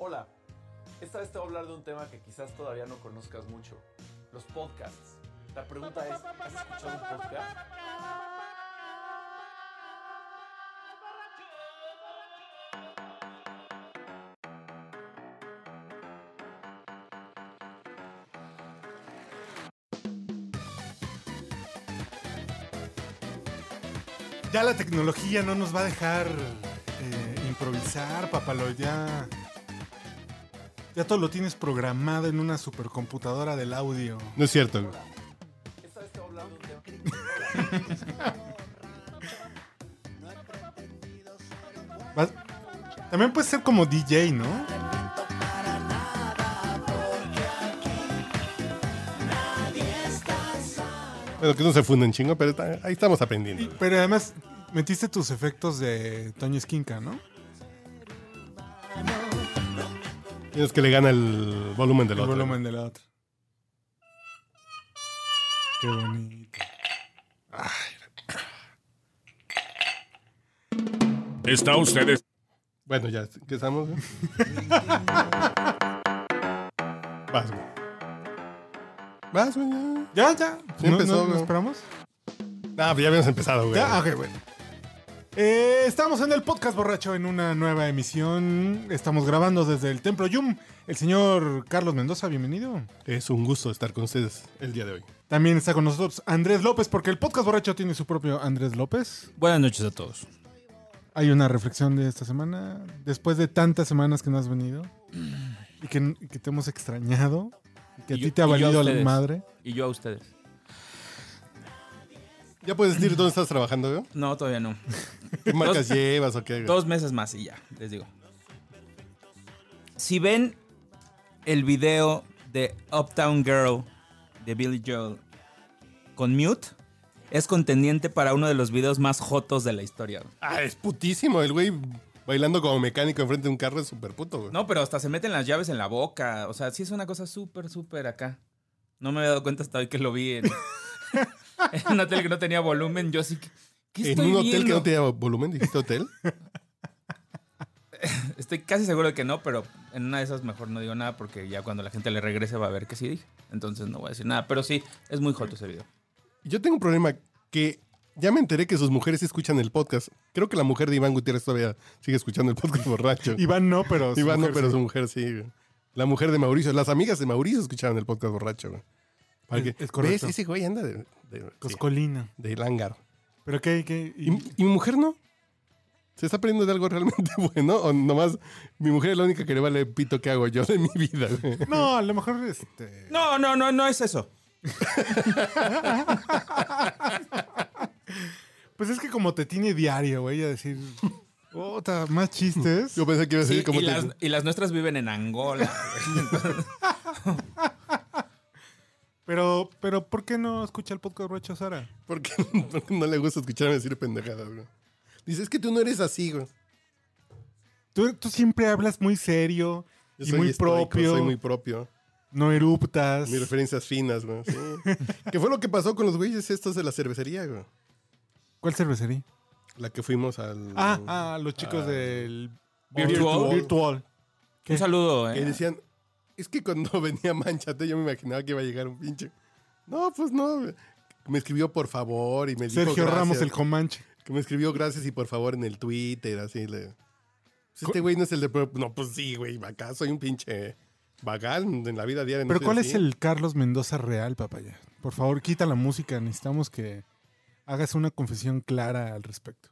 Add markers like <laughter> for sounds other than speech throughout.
Hola, esta vez te voy a hablar de un tema que quizás todavía no conozcas mucho, los podcasts. La pregunta es, ¿has escuchado un podcast? Ya la tecnología no nos va a dejar eh, improvisar, papalo. Ya, ya todo lo tienes programado en una supercomputadora del audio. No es cierto. Vas- También puedes ser como DJ, ¿no? Bueno, que no se funden chingo, pero ahí estamos aprendiendo. Pero además metiste tus efectos de Toño Esquinca, ¿no? Tienes que le gana el volumen del El otro. volumen de la otra. Qué bonito. Está ustedes. Bueno, ya, ¿qué estamos? güey? <laughs> Vas, güey. Vas, güey, ya. Ya, ya. Sí ¿No, empezó, no- no esperamos? Ah, pues ya habíamos empezado, güey. Ya, ok, bueno. Eh, estamos en el podcast borracho en una nueva emisión. Estamos grabando desde el Templo Yum. El señor Carlos Mendoza, bienvenido. Es un gusto estar con ustedes el día de hoy. También está con nosotros Andrés López, porque el podcast borracho tiene su propio Andrés López. Buenas noches a todos. Hay una reflexión de esta semana. Después de tantas semanas que no has venido y que, y que te hemos extrañado y que a ti te ha valido la madre. Y yo a ustedes. ¿Ya puedes decir dónde estás trabajando, güey? No, todavía no. ¿Qué marcas llevas o qué? Dos meses más y ya, les digo. Si ven el video de Uptown Girl de Billy Joel con Mute, es contendiente para uno de los videos más jotos de la historia. Ah, es putísimo. El güey bailando como mecánico enfrente de un carro es súper puto, güey. No, pero hasta se meten las llaves en la boca. O sea, sí es una cosa súper, súper acá. No me había dado cuenta hasta hoy que lo vi en, en <laughs> un hotel que no tenía volumen. Yo sí que. ¿Qué En un hotel que no tenía volumen, dijiste hotel. <laughs> Estoy casi seguro de que no, pero en una de esas mejor no digo nada porque ya cuando la gente le regrese va a ver que sí dije. Entonces no voy a decir nada. Pero sí, es muy joto ese video. Yo tengo un problema que ya me enteré que sus mujeres sí escuchan el podcast. Creo que la mujer de Iván Gutiérrez todavía sigue escuchando el podcast <laughs> borracho. Iván no, pero. su Iván no, mujer pero sí. su mujer sí. güey. La mujer de Mauricio, las amigas de Mauricio escuchaban el podcast borracho. Para Es- que- es correcto. ¿Ves? Ese güey anda de, de, sí, Coscolina. de langar. ¿Pero qué? qué? ¿Y, y mi mujer no? ¿Se está aprendiendo de algo realmente <laughs> bueno? ¿O nomás mi mujer es la única que le vale pito que hago yo de mi vida? güey? No, a lo mejor este. No, no, no, no es eso. Pues es que como te tiene diario, güey, a decir. Otra, más chistes. Yo pensé que iba a Sí, decir como y, te- las, y las nuestras viven en Angola. <laughs> Pero, pero, ¿por qué no escucha el podcast borracho, Sara? Porque, <laughs> porque no le gusta escucharme decir pendejadas, güey. Dice, es que tú no eres así, güey. Tú, tú siempre hablas muy serio Yo y soy muy estoico, propio. Soy muy propio. No eruptas. Mis referencias finas, güey. Sí. <laughs> ¿Qué fue lo que pasó con los güeyes estos de la cervecería, güey? ¿Cuál cervecería? La que fuimos al... Ah, ah, los chicos del Virtual. Virtual. Un saludo, Que eh. decían, es que cuando <laughs> venía Manchate yo me imaginaba que iba a llegar un pinche... No, pues no. Me escribió por favor y me dijo Sergio gracias. Ramos, el Comanche. Que me escribió gracias y por favor en el Twitter, así le... Pues este güey no es el de... No, pues sí, güey, acá soy un pinche vagal en la vida diaria. Pero ¿cuál así. es el Carlos Mendoza real, papaya? Por favor, quita la música. Necesitamos que hagas una confesión clara al respecto.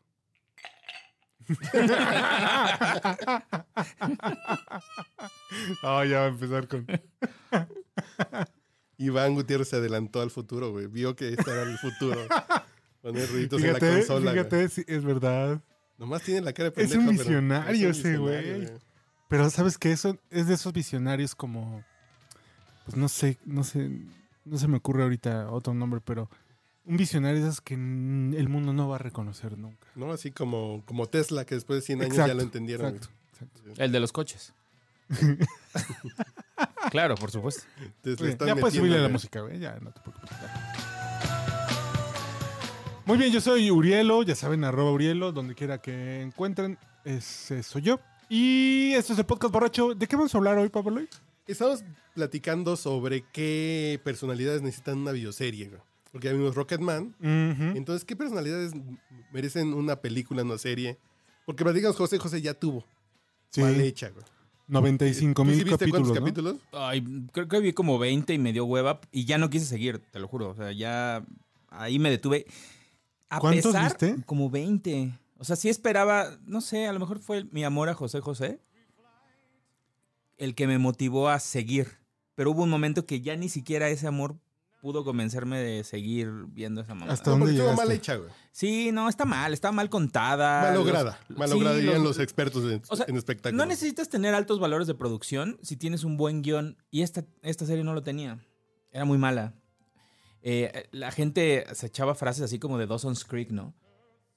Ah, ya va a empezar con. Iván Gutiérrez se adelantó al futuro, güey. Vio que este era el futuro. Poner ruiditos en la Fíjate, consola. fíjate, es verdad. Nomás tiene la cara de Es pendejo. un pero- visionario es un ese visionario, güey. Pero sabes que eso es de esos visionarios como. Pues no sé, no sé. No se me ocurre ahorita otro nombre, pero. Un visionario de esos que el mundo no va a reconocer nunca. ¿No? Así como, como Tesla, que después de 100 años Exacto, ya lo entendieron. Exacto. exacto. güey. El de los coches. <laughs> claro, por supuesto. Oye, ya puedes subirle la música, güey. Ya, no te preocupes. Muy bien, yo soy Urielo, ya saben, arroba Urielo, donde quiera que encuentren, ese soy yo. Y esto es el podcast borracho. ¿De qué vamos a hablar hoy, Pablo? Estamos platicando sobre qué personalidades necesitan una bioserie, güey. Porque ya vimos Rocketman. Ujú. Entonces, ¿qué personalidades merecen una película, una serie? Porque platicamos José José ya tuvo. Sí, Mal hecha, güey. 95 ¿Tú sí mil viste capítulos, cuántos ¿no? capítulos? Ay, creo que vi como 20 y me dio hueva y ya no quise seguir, te lo juro. O sea, ya ahí me detuve. A ¿Cuántos pesar, viste? Como 20. O sea, sí esperaba, no sé, a lo mejor fue mi amor a José José el que me motivó a seguir. Pero hubo un momento que ya ni siquiera ese amor pudo convencerme de seguir viendo esa mamá. Hasta No, porque dónde estuvo mal hecha, güey. Sí, no, está mal, está mal contada. Mal Los- lograda. Mal sí, dirían los- los expertos en, O sea, en espectáculos. No necesitas tener altos valores de producción si tienes un buen guion. Y esta, esta serie no lo tenía. Era muy mala. Eh, la gente se echaba frases así como de Dawson's Creek, ¿no?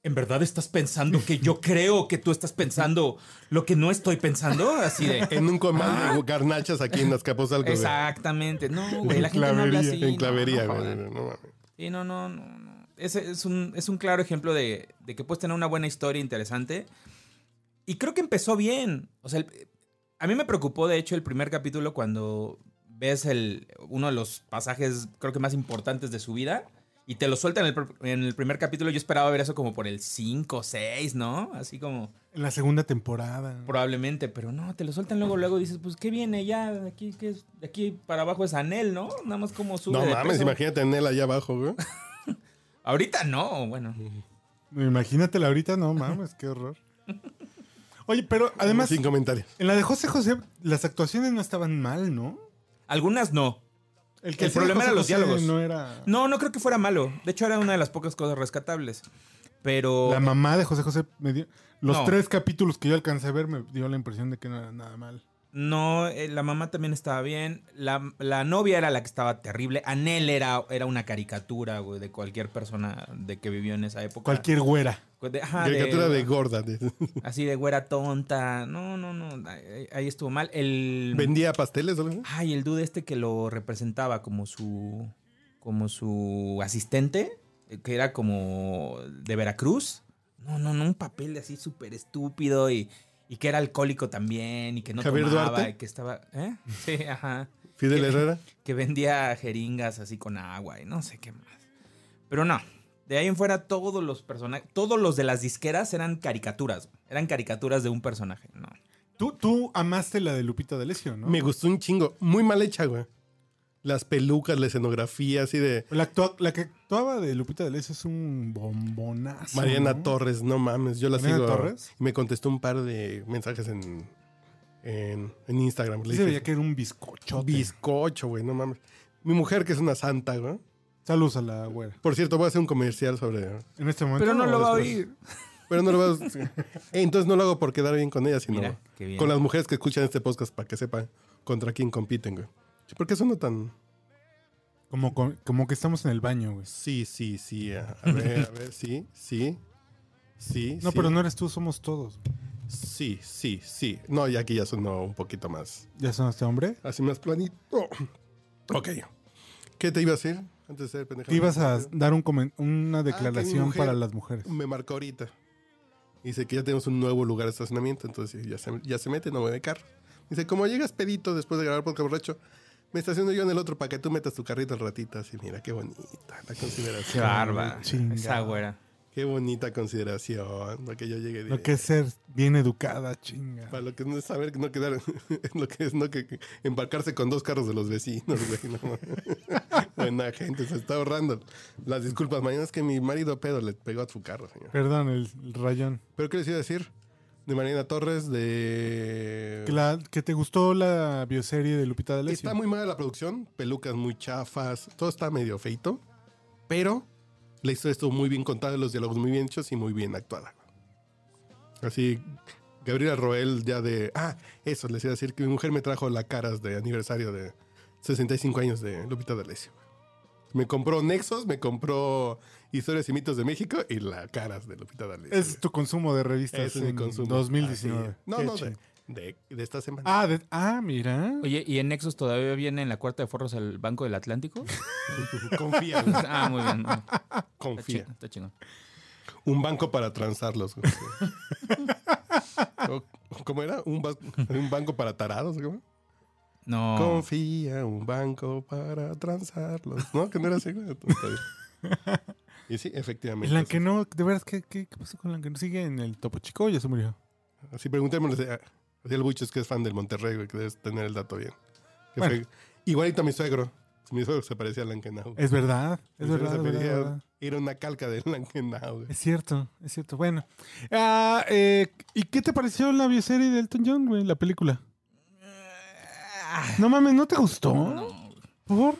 ¿En verdad estás pensando que yo <laughs> creo que tú estás pensando lo que no estoy pensando? Así de... En un comal de garnachas aquí en Azcapotzalco, güey. Exactamente. No, güey, la gente no habla clavería, así. En no, clavería, no güey. jodan. No mames. Sí, no, no, no. no. Ese es un, es un claro ejemplo de, de que puedes tener una buena historia interesante. Y creo que empezó bien. O sea, el- a mí me preocupó, de hecho, el primer capítulo cuando ves el, uno de los pasajes, creo que más importantes de su vida. Y te lo sueltan en el, en el primer capítulo. Yo esperaba ver eso como por el 5 o 6, ¿no? Así como En la segunda temporada. probablemente. Pero no, te lo sueltan luego, luego dices, pues, ¿qué viene ya? De aquí, ¿qué es? De aquí para abajo es Anel, ¿no? Nada más como sube No de mames, peso. imagínate en él allá abajo, güey. <laughs> Ahorita no, bueno. Imagínatela ahorita, no mames, qué horror. Oye, pero además, Sin comentarios. en la de José José, las actuaciones no estaban mal, ¿no? Algunas no. El, El hacía problema eran los José diálogos. No era. No, no creo que fuera malo. De hecho, era una de las pocas cosas rescatables. Pero. La mamá de José José me dio. Los No. tres capítulos que yo alcancé a ver me dio la impresión de que no era nada mal. No, eh, la mamá también estaba bien. La, la novia era la que estaba terrible. Anel era, era una caricatura, güey, de cualquier persona de que vivió en esa época. Cualquier güera. De- ajá, Caricatura de- de gorda. de- <laughs> Así de güera tonta. No, no, no. Ahí, ahí estuvo mal. El. ¿Vendía pasteles o algo? Ay, el dude este que lo representaba como su. como su asistente. Que era como de Veracruz. No, no, no, un papel así súper estúpido y, y que era alcohólico también y que no ¿Javier tomaba Duarte? y que estaba. ¿Eh? <laughs> Sí, ajá. Fidel. Herrera. Que vendía jeringas así con agua y no sé qué más. Pero no. De ahí en fuera todos los personajes, todos los de las disqueras eran caricaturas. Eran caricaturas de un personaje. No. Tú, tú amaste la de Lupita D'Alessio, ¿no? Me gustó un chingo. Muy mal hecha, güey. Las pelucas, la escenografía, así de. La, actua- la que actuaba de Lupita D'Alessio es un bombonazo. Mariana ¿no? Torres, no mames. Yo la ¿Mariana sigo. Torres? Me contestó un par de mensajes en, en, en Instagram. Le Sí se veía que era un bizcocho. bizcocho, güey, no mames. Mi mujer, que es una santa, güey. Saludos a la güera. Por cierto, voy a hacer un comercial sobre. En este momento. Pero no ¿o lo va a oír. Pero no lo voy a. Entonces no lo hago por quedar bien con ella, sino Mira, con las mujeres que escuchan este podcast para que sepan contra quién compiten, güey. ¿Por qué suena tan.? Como, como que estamos en el baño, güey. Sí, sí, sí. A a <laughs> ver, a ver, sí, sí. Sí. No, sí. pero no eres tú, somos todos. Sí, sí, sí. No, ya aquí ya sonó un poquito más. ¿Ya son este hombre? Así más planito. <clears throat> Ok. ¿Qué te iba a decir antes de ser pendejo? Te ibas a dar un una declaración mujer- para las mujeres. Me marcó ahorita. Dice que ya tenemos un nuevo lugar de estacionamiento, entonces ya se, ya se mete, no mueve carro. Dice, como llegas pedito después de grabar podcast borracho, me estaciono yo en el otro para que tú metas tu carrito al ratito. Así, mira, qué bonita la Qué consideración. barba. Chingado. Esa güera. Qué bonita consideración. Para que yo llegue Lo que es ser bien educada, chinga. Para lo que no es saber no quedar, <laughs> lo que es no que, que embarcarse con dos carros de los vecinos, güey. No. <laughs> Buena gente, se está ahorrando las disculpas. Mañana es que mi marido pedo le pegó a su carro, señor. Perdón, el, el rayón. Pero ¿qué les iba a decir? De Mariana Torres, de... Que, la- que te gustó la bioserie de Lupita D'Alessio. Está muy mala la producción, pelucas muy chafas, todo está medio feito, pero la historia estuvo muy bien contada, los diálogos muy bien hechos y muy bien actuada. Así, Gabriela Roel ya de... Ah, eso, les iba a decir que mi mujer me trajo la caras de aniversario de 65 años de Lupita D'Alessio. Me compró Nexos, me compró Historias y Mitos de México y la caras de Lupita D'Alessio. Es tu consumo de revistas es mi consumo. 2019. Así. No, Qué no, de, de, de esta semana. Ah, de- ah, mira. Oye, ¿y en Nexus todavía viene en la cuarta de forros el Banco del Atlántico? <laughs> Confía, <laughs> ah, muy bien. no. Confía. está chingón. Un banco para transarlos. <laughs> ¿Cómo era? ¿Un, ba- un banco para tarados? ¿cómo? No. Confía, un banco para transarlos. ¿No? Que no era así. Y sí, efectivamente. El Lanquenó, de veras, ¿qué, qué, qué pasó con Lanquenó? ¿Sigue en el Topo Chico o ya se murió? Así preguntémosle a, a el Buches que es fan del Monterrey, güey, que debes tener el dato bien. Que Bueno. fue igualito a mi suegro. Mi suegro se parecía a Lankenau. Es verdad, es Mi suegro verdad, se verdad, parecía- es verdad. Era una calca de Lankenau. güey. Es cierto, es cierto. Bueno. Ah, eh, ¿Y qué te pareció la bioserie de Elton John, güey? La película. No mames, ¿no te gustó? ¿Por?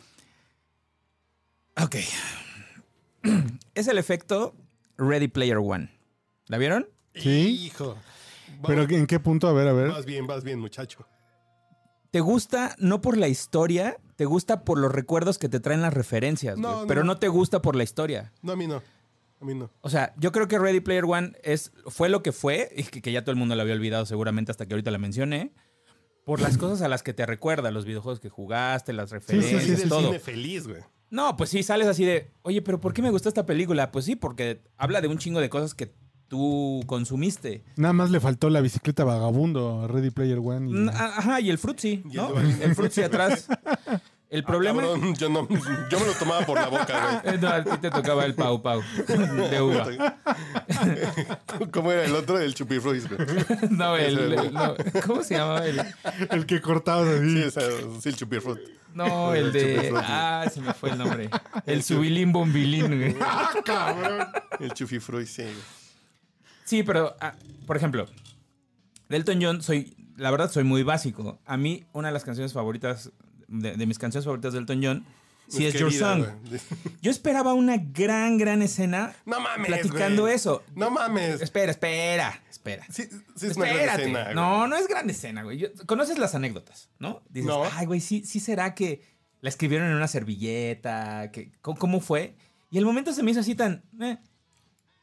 Ok. <clears throat> es el efecto Ready Player One. ¿La vieron? Sí. Hijo. ¿Pero en qué punto? A ver, a ver. Vas bien, vas bien, muchacho. ¿Te gusta no por la historia? Te gusta por los recuerdos que te traen las referencias, No, pero no te gusta por la historia. No, a mí no. A mí no. O sea, yo creo que Ready Player One es, fue lo que fue, y que, que ya todo el mundo lo había olvidado seguramente hasta que ahorita la mencioné, por las cosas a las que te recuerda, los videojuegos que jugaste, las sí, referencias, sí, es el todo. cine feliz, güey. No, pues sí, sales así de, oye, pero ¿por qué me gustó esta película? Pues sí, porque habla de un chingo de cosas que tú consumiste. Nada más le faltó la bicicleta vagabundo a Ready Player One. y- Mm, Ajá, y el Fruitsy, el ¿no? Duvalín. El Fruitsy atrás. El problema... Ah, cabrón, yo, no, yo me lo tomaba por la boca, Eh, <laughs> No, a ti te tocaba el Pau Pau de uva. güey. <laughs> ¿Cómo era el otro? El chupifruis, güey. No, el, el- no, ¿cómo se llamaba? El, El que cortabas así. Sí, sí, el chupifrut. No, <laughs> el de... Ah, se me fue el nombre. <laughs> El subilín bombilín, güey. <laughs> El chupifruis, sí. güey. Sí, pero, ah, por ejemplo, de Elton John soy... La verdad, soy muy básico. A mí, una de las canciones favoritas... De, de mis canciones favoritas de Elton John... Sí, es, Your Song. güey. <laughs> Yo esperaba una gran, gran escena No mames, platicando eso. No mames. Espera, espera, espera. Sí, sí es una gran Espérate. escena, güey. no, no es gran escena, güey. Conoces las anécdotas, ¿no? Dices, No. ay, güey, sí, sí será que la escribieron en una servilleta, que, ¿cómo, cómo fue? Y el momento se me hizo así tan, eh.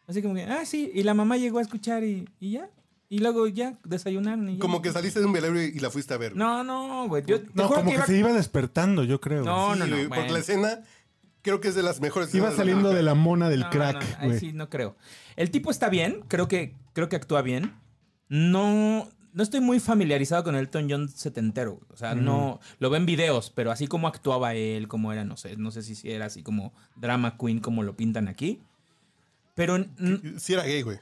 así como que, ah, sí, y la mamá llegó a escuchar y, y ya. Y luego ya desayunaron y ya. Como que saliste de un velorio y la fuiste a ver. güey. No, no, güey. Yo No, juro como que, iba- se iba despertando, yo creo. No, Sí, no, no. güey, Porque bueno. la escena creo que es de las mejores. Iba saliendo de la mona del No, no, crack, no, güey. sí, no creo. El tipo está bien, creo que, creo que actúa bien. No, no estoy muy familiarizado con Elton John setentero. O sea, no lo veo en videos, pero así como actuaba él, como era, no sé, no sé si era así como drama queen como lo pintan aquí. Pero Sí era gay, güey.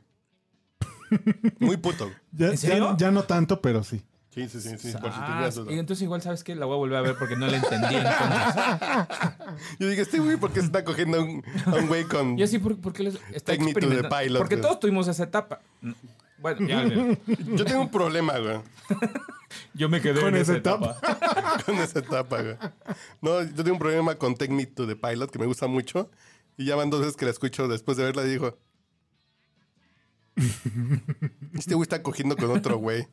Muy puto. <laughs> Ya, ¿En serio? ya- ya no tanto, pero sí. Sí, sí, sí. sí por si Ah, duda. y entonces igual sabes que la voy a volver a ver porque no la entendí. <laughs> Yo dije, este güey, ¿por qué se está cogiendo a un, a un güey con. Yo sí, ¿por, por qué les está pilot, Porque todos tuvimos esa etapa. Bueno, ya. Yo tengo un problema, güey, <laughs> yo me quedé Con en esa etapa. etapa. con esa etapa, güey. No, yo tengo un problema con Me to the Pilot, que me gusta mucho. Y ya van dos veces que la escucho después de verla y digo. Este güey está cogiendo con otro güey.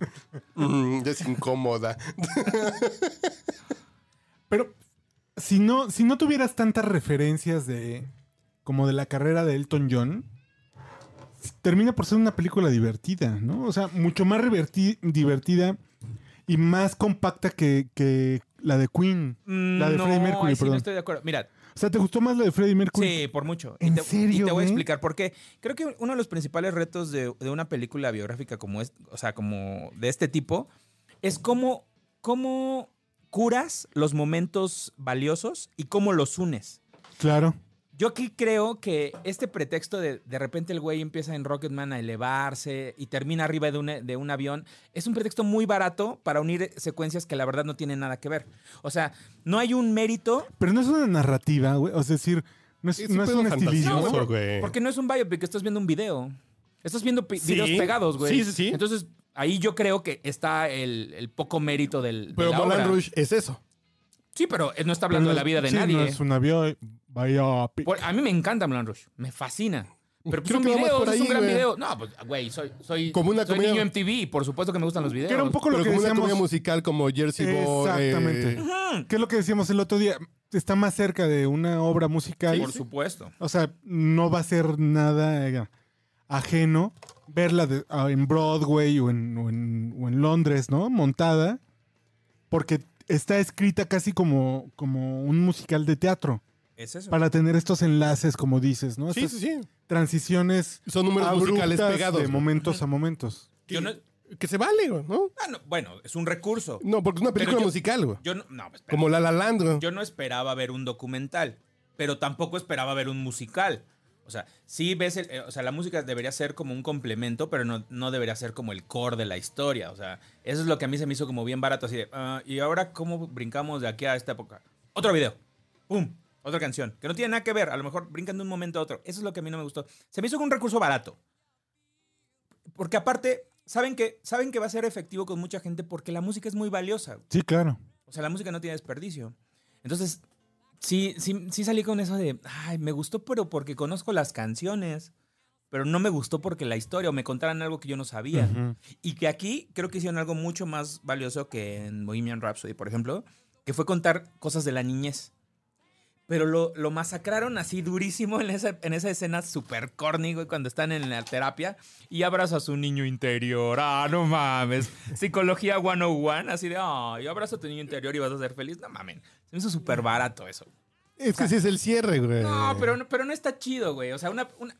Mm, ya es incómoda. Pero si no, si no tuvieras tantas referencias de como de la carrera de Elton John, termina por ser una película divertida, ¿no? O sea, mucho más reverti- divertida y más compacta que, que la de Queen. La de Mm, no, Freddie Mercury, ahí sí no estoy de acuerdo. Mira, O sea, ¿te gustó más la de Freddie Mercury? sí, por mucho. ¿En y te, serio, Y te voy a explicar por qué. Creo que uno de los principales retos de, de una película biográfica como es, o sea, como de este tipo, es cómo, cómo curas los momentos valiosos y cómo los unes. Claro. Yo aquí creo que este pretexto de de repente el güey empieza en Rocketman a elevarse y termina arriba de un, de un avión es un pretexto muy barato para unir secuencias que la verdad no tienen nada que ver. O sea, no hay un mérito Pero no es una narrativa, güey. O sea, es decir, no es, Es no un es un estilismo. fantasioso, güey. porque no es un biopic, estás viendo un video. Estás viendo Sí. videos pegados, güey. Sí, sí, sí. Entonces, ahí yo creo que está el, el poco mérito del. de Pero la Moulin obra. Rouge es eso. Sí, pero no está hablando de la vida de Sí, nadie. No es un avión. Biopic. Por- a mí me encanta Moulin Rouge. Me fascina. Pero pues Creo son que va más videos, por es un ahí, gran güey. video. No, pues, güey, soy, soy, Como una soy comedia- niño MTV. Por supuesto que me gustan los videos. Que era un poco lo Pero que como una decíamos. comedia musical como Jersey Boy. Exactamente. eh, ¿Qué es lo que decíamos el otro día? Está más cerca de una obra musical. Por supuesto. O sea, no va a ser nada eh, ajeno verla de- ah, en Broadway o en, o en- o en Londres, ¿no? Montada. Porque está escrita casi como, como un musical de teatro. Es eso. Para tener estos enlaces, como dices, ¿no? sí, Estas sí, sí. transiciones Son números musicales pegados. de momentos a momentos. Yo no- Que se vale. Ah, no, bueno, es un recurso. No, porque es una película yo- musical, güey. Yo no, no, espera. Como La La Land, güey. Yo no esperaba ver un documental, pero tampoco esperaba ver un musical. O sea, sí ves, el- eh, o sea, la música debería ser como un complemento, pero no, no debería ser como el core de la historia. O sea, eso es lo que a mí se me hizo como bien barato, así de, "Ah, ¿y ahora cómo brincamos de aquí a esta época? Otro video. ¡Pum! Otra canción, que no tiene nada que ver, a lo mejor brincan de un momento a otro. Eso es lo que a mí no me gustó. Se me hizo un recurso barato. Porque aparte, saben que, saben que va a ser efectivo con mucha gente porque la música es muy valiosa. Sí, claro. O sea, la música no tiene desperdicio. Entonces, sí, sí, sí salí con eso de, ay, me gustó, pero porque conozco las canciones, pero no me gustó porque la historia o me contaran algo que yo no sabía. Ujú. Y que aquí creo que hicieron algo mucho más valioso que en Bohemian Rhapsody, por ejemplo, que fue contar cosas de la niñez. Pero lo, lo masacraron así durísimo en esa, en esa escena súper corny, güey, cuando están en la terapia y abraza a su niño interior. Ah, no mames. <laughs> Psicología 101, así de, ah, yo abrazo a tu niño interior y vas a ser feliz. No mames. Se me hizo súper barato eso. Es que sí es el cierre, güey. No, pero, no- pero no está chido, güey. O sea, una... una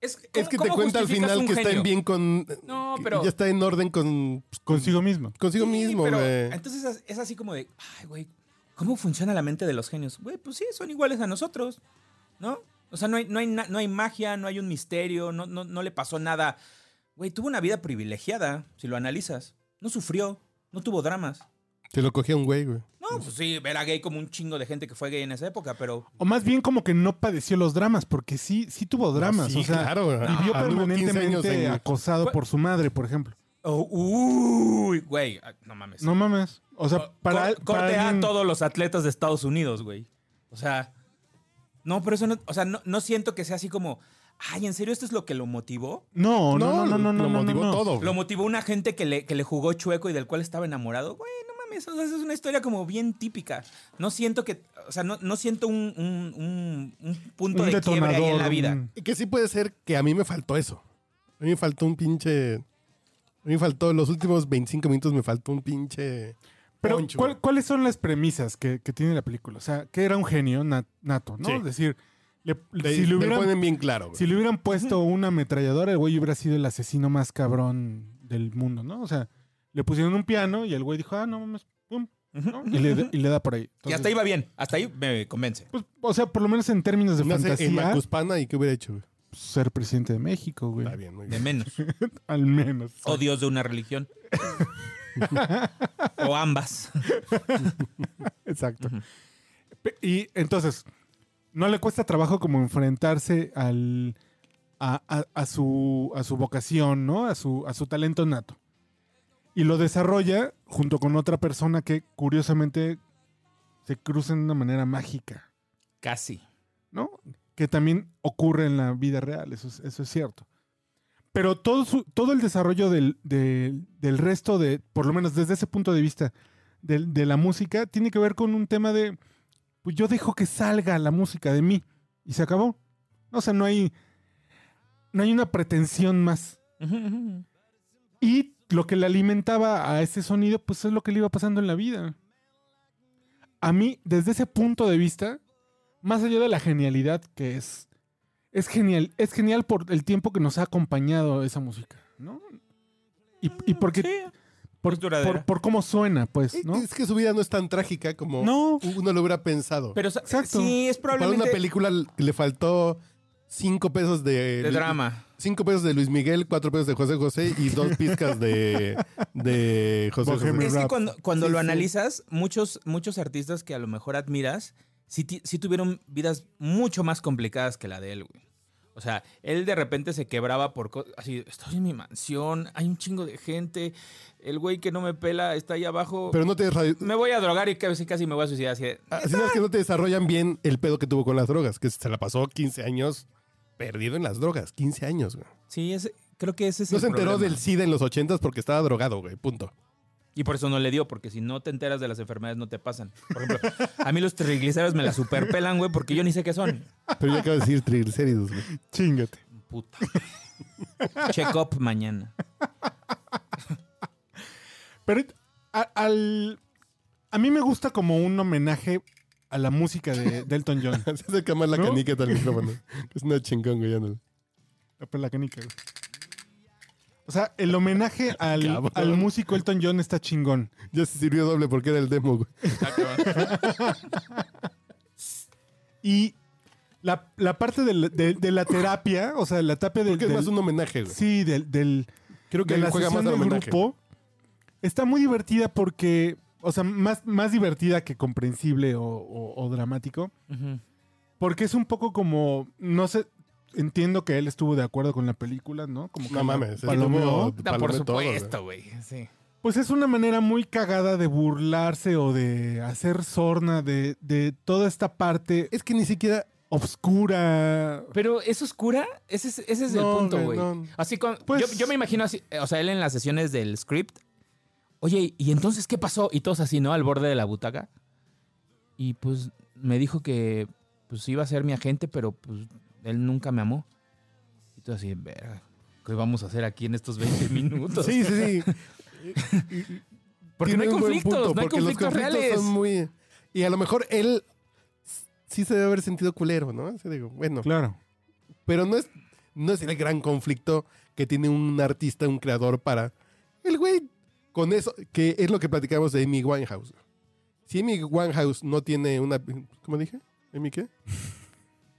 es, Es que te ¿cómo cuenta al final un que está en bien con. No, pero- Ya está en orden con. pues, Consigo mismo. Consigo Sí, mismo, pero güey. Entonces es- es así como de, ay, güey, ¿cómo funciona la mente de los genios? Güey, pues sí, son iguales a nosotros, ¿no? O sea, no hay, no hay, no hay magia, no hay un misterio, no, no, no le pasó nada. Güey, tuvo una vida privilegiada, si lo analizas. No sufrió, no tuvo dramas. Te lo cogía un güey, güey. No, pues sí, era gay como un chingo de gente que fue gay en esa época, pero... O más bien como que no padeció los dramas, porque sí, sí tuvo dramas. sí, o sea, claro, güey. vivió 15 años permanentemente en- acosado por su madre, por ejemplo. Oh, uy, güey, ah, no mames. No mames. O sea, para, cor- para corte a todos los atletas de Estados Unidos, güey. O sea, no, pero eso no, o sea, no, no siento que sea así como, ay, ¿en serio esto es lo que lo motivó? No, no, no, no, no, no. Lo no, motivó no. todo, güey. Lo motivó una gente que le, que le jugó chueco y del cual estaba enamorado. Güey, no mames, o sea, esa es una historia como bien típica. No siento que, o sea, no, no siento un, un- un- un punto Un de quiebre ahí en la vida. Y que sí puede ser que a mí me faltó eso. A mí me faltó un pinche. A mí me faltó, los últimos 25 minutos me faltó un pinche. Pero, punch, ¿cuál- güey. ¿cuáles son las premisas que, que tiene la película? O sea, que era un genio nat- nato, ¿no? Sí. Es decir, le- Le- si, le hubieran, ponen bien claro, güey. si le hubieran puesto una ametralladora, el güey hubiera sido el asesino más cabrón del mundo, ¿no? O sea, le pusieron un piano y el güey dijo, ah, no mames, pum, ¿no? y, le, y le da por ahí. y hasta ahí va bien, hasta ahí me convence. pues, o sea, por lo menos en términos de Nace en fantasía, Macuspana y qué hubiera hecho, güey. Ser presidente de México, güey. Está bien, muy De menos. <laughs> Al menos. O Dios de una religión. <laughs> o ambas. <laughs> Exacto. Y entonces, no le cuesta trabajo como enfrentarse al, a, a- a su, a su vocación, ¿no? A su, a su talento nato. Y lo desarrolla junto con otra persona que curiosamente se cruzan de una manera mágica, Casi. ¿no? Que también ocurre en la vida real, eso es, eso es cierto. Pero todo, su- todo el desarrollo del, del- del resto de, por lo menos desde ese punto de vista, del- de, la música, tiene que ver con un tema de, pues yo dejo que salga la música de mí y se acabó. O sea, no hay, no hay una pretensión más. Y lo que le alimentaba a ese sonido, pues es lo que le iba pasando en la vida. A mí, desde ese punto de vista, más allá de la genialidad que es, es genial, es genial por el tiempo que nos ha acompañado esa música, ¿no? Y, y porque por, es duradera. por, por cómo suena, pues, ¿no? Es que su vida no es tan trágica como No. uno lo hubiera pensado. Pero Exacto. sí, es Para probablemente una película le faltó cinco pesos de, de drama. Cinco pesos de Luis Miguel, cuatro pesos de José José y dos <laughs> pizcas de, de José José. Es que cuando, cuando Sí, lo sí. analizas, muchos, muchos artistas que a lo mejor admiras, sí, tuvieron vidas mucho más complicadas que la de él, güey. O sea, él de repente se quebraba por así, estoy en mi mansión, hay un chingo de gente, el güey que no me pela está ahí abajo, Pero no te, me voy a drogar y casi, casi me voy a suicidar. Así de, así no es que no te desarrollan bien el pedo que tuvo con las drogas, que se la pasó 15 años perdido en las drogas. 15 años, güey. sí, ese- creo que ese es No el se enteró problema. del SIDA en los 80 porque estaba drogado, güey. Punto. Y por eso no le dio, porque si no te enteras de las enfermedades no te pasan. Por ejemplo, a mí los triglicéridos me la superpelan, güey, porque yo ni sé qué son. Pero ya acabo de decir triglicéridos, güey. Chingate. Puta. Check up mañana. Pero a, al, a mí me gusta como un homenaje a la música de, de Elton John. <laughs> Se acerca más la ¿No? caniqueta al micrófono. Es una chingón, güey. ándale. La canica, güey. O sea, el homenaje <laughs> al, al músico Elton John está chingón. Ya se sirvió doble porque era el demo, güey. <laughs> Y la, la parte de, de la terapia, o sea, la terapia del... Porque es del- más un homenaje, güey. Sí, del, del, Creo que de la juega más del homenaje. grupo. Está muy divertida porque, o sea, más, más divertida que comprensible o, o- o dramático. Porque es un poco como, no sé, entiendo que él estuvo de acuerdo con la película, ¿no? Como que No mames. palomeó. estuvo- No, por supuesto, güey. Sí. Pues es una manera muy cagada de burlarse o de hacer sorna de, de toda esta parte Es que ni siquiera. obscura. Pero es oscura, ese es, ese es el punto, güey, no. Así con, Pues- yo, yo me imagino así, o sea, él en las sesiones del script, oye, ¿y entonces qué pasó? Y todos así, ¿no? Al borde de la butaca. Y pues me dijo que pues iba a ser mi agente, pero pues él nunca me amó. Y tú así, verga, ¿qué vamos a hacer aquí en estos 20 <laughs> minutos? Sí, sí, sí. <laughs> Porque no hay conflictos, punto, no hay porque los conflictos conflictos reales. son muy. Y a lo mejor él sí se debe haber sentido culero, ¿no? Así digo, bueno. Claro. Pero no es, no es el gran conflicto que tiene un artista, un creador para. El güey, con eso, que es lo que platicamos de Amy Winehouse. Si Amy Winehouse no tiene una. ¿Cómo dije? ¿Amy qué?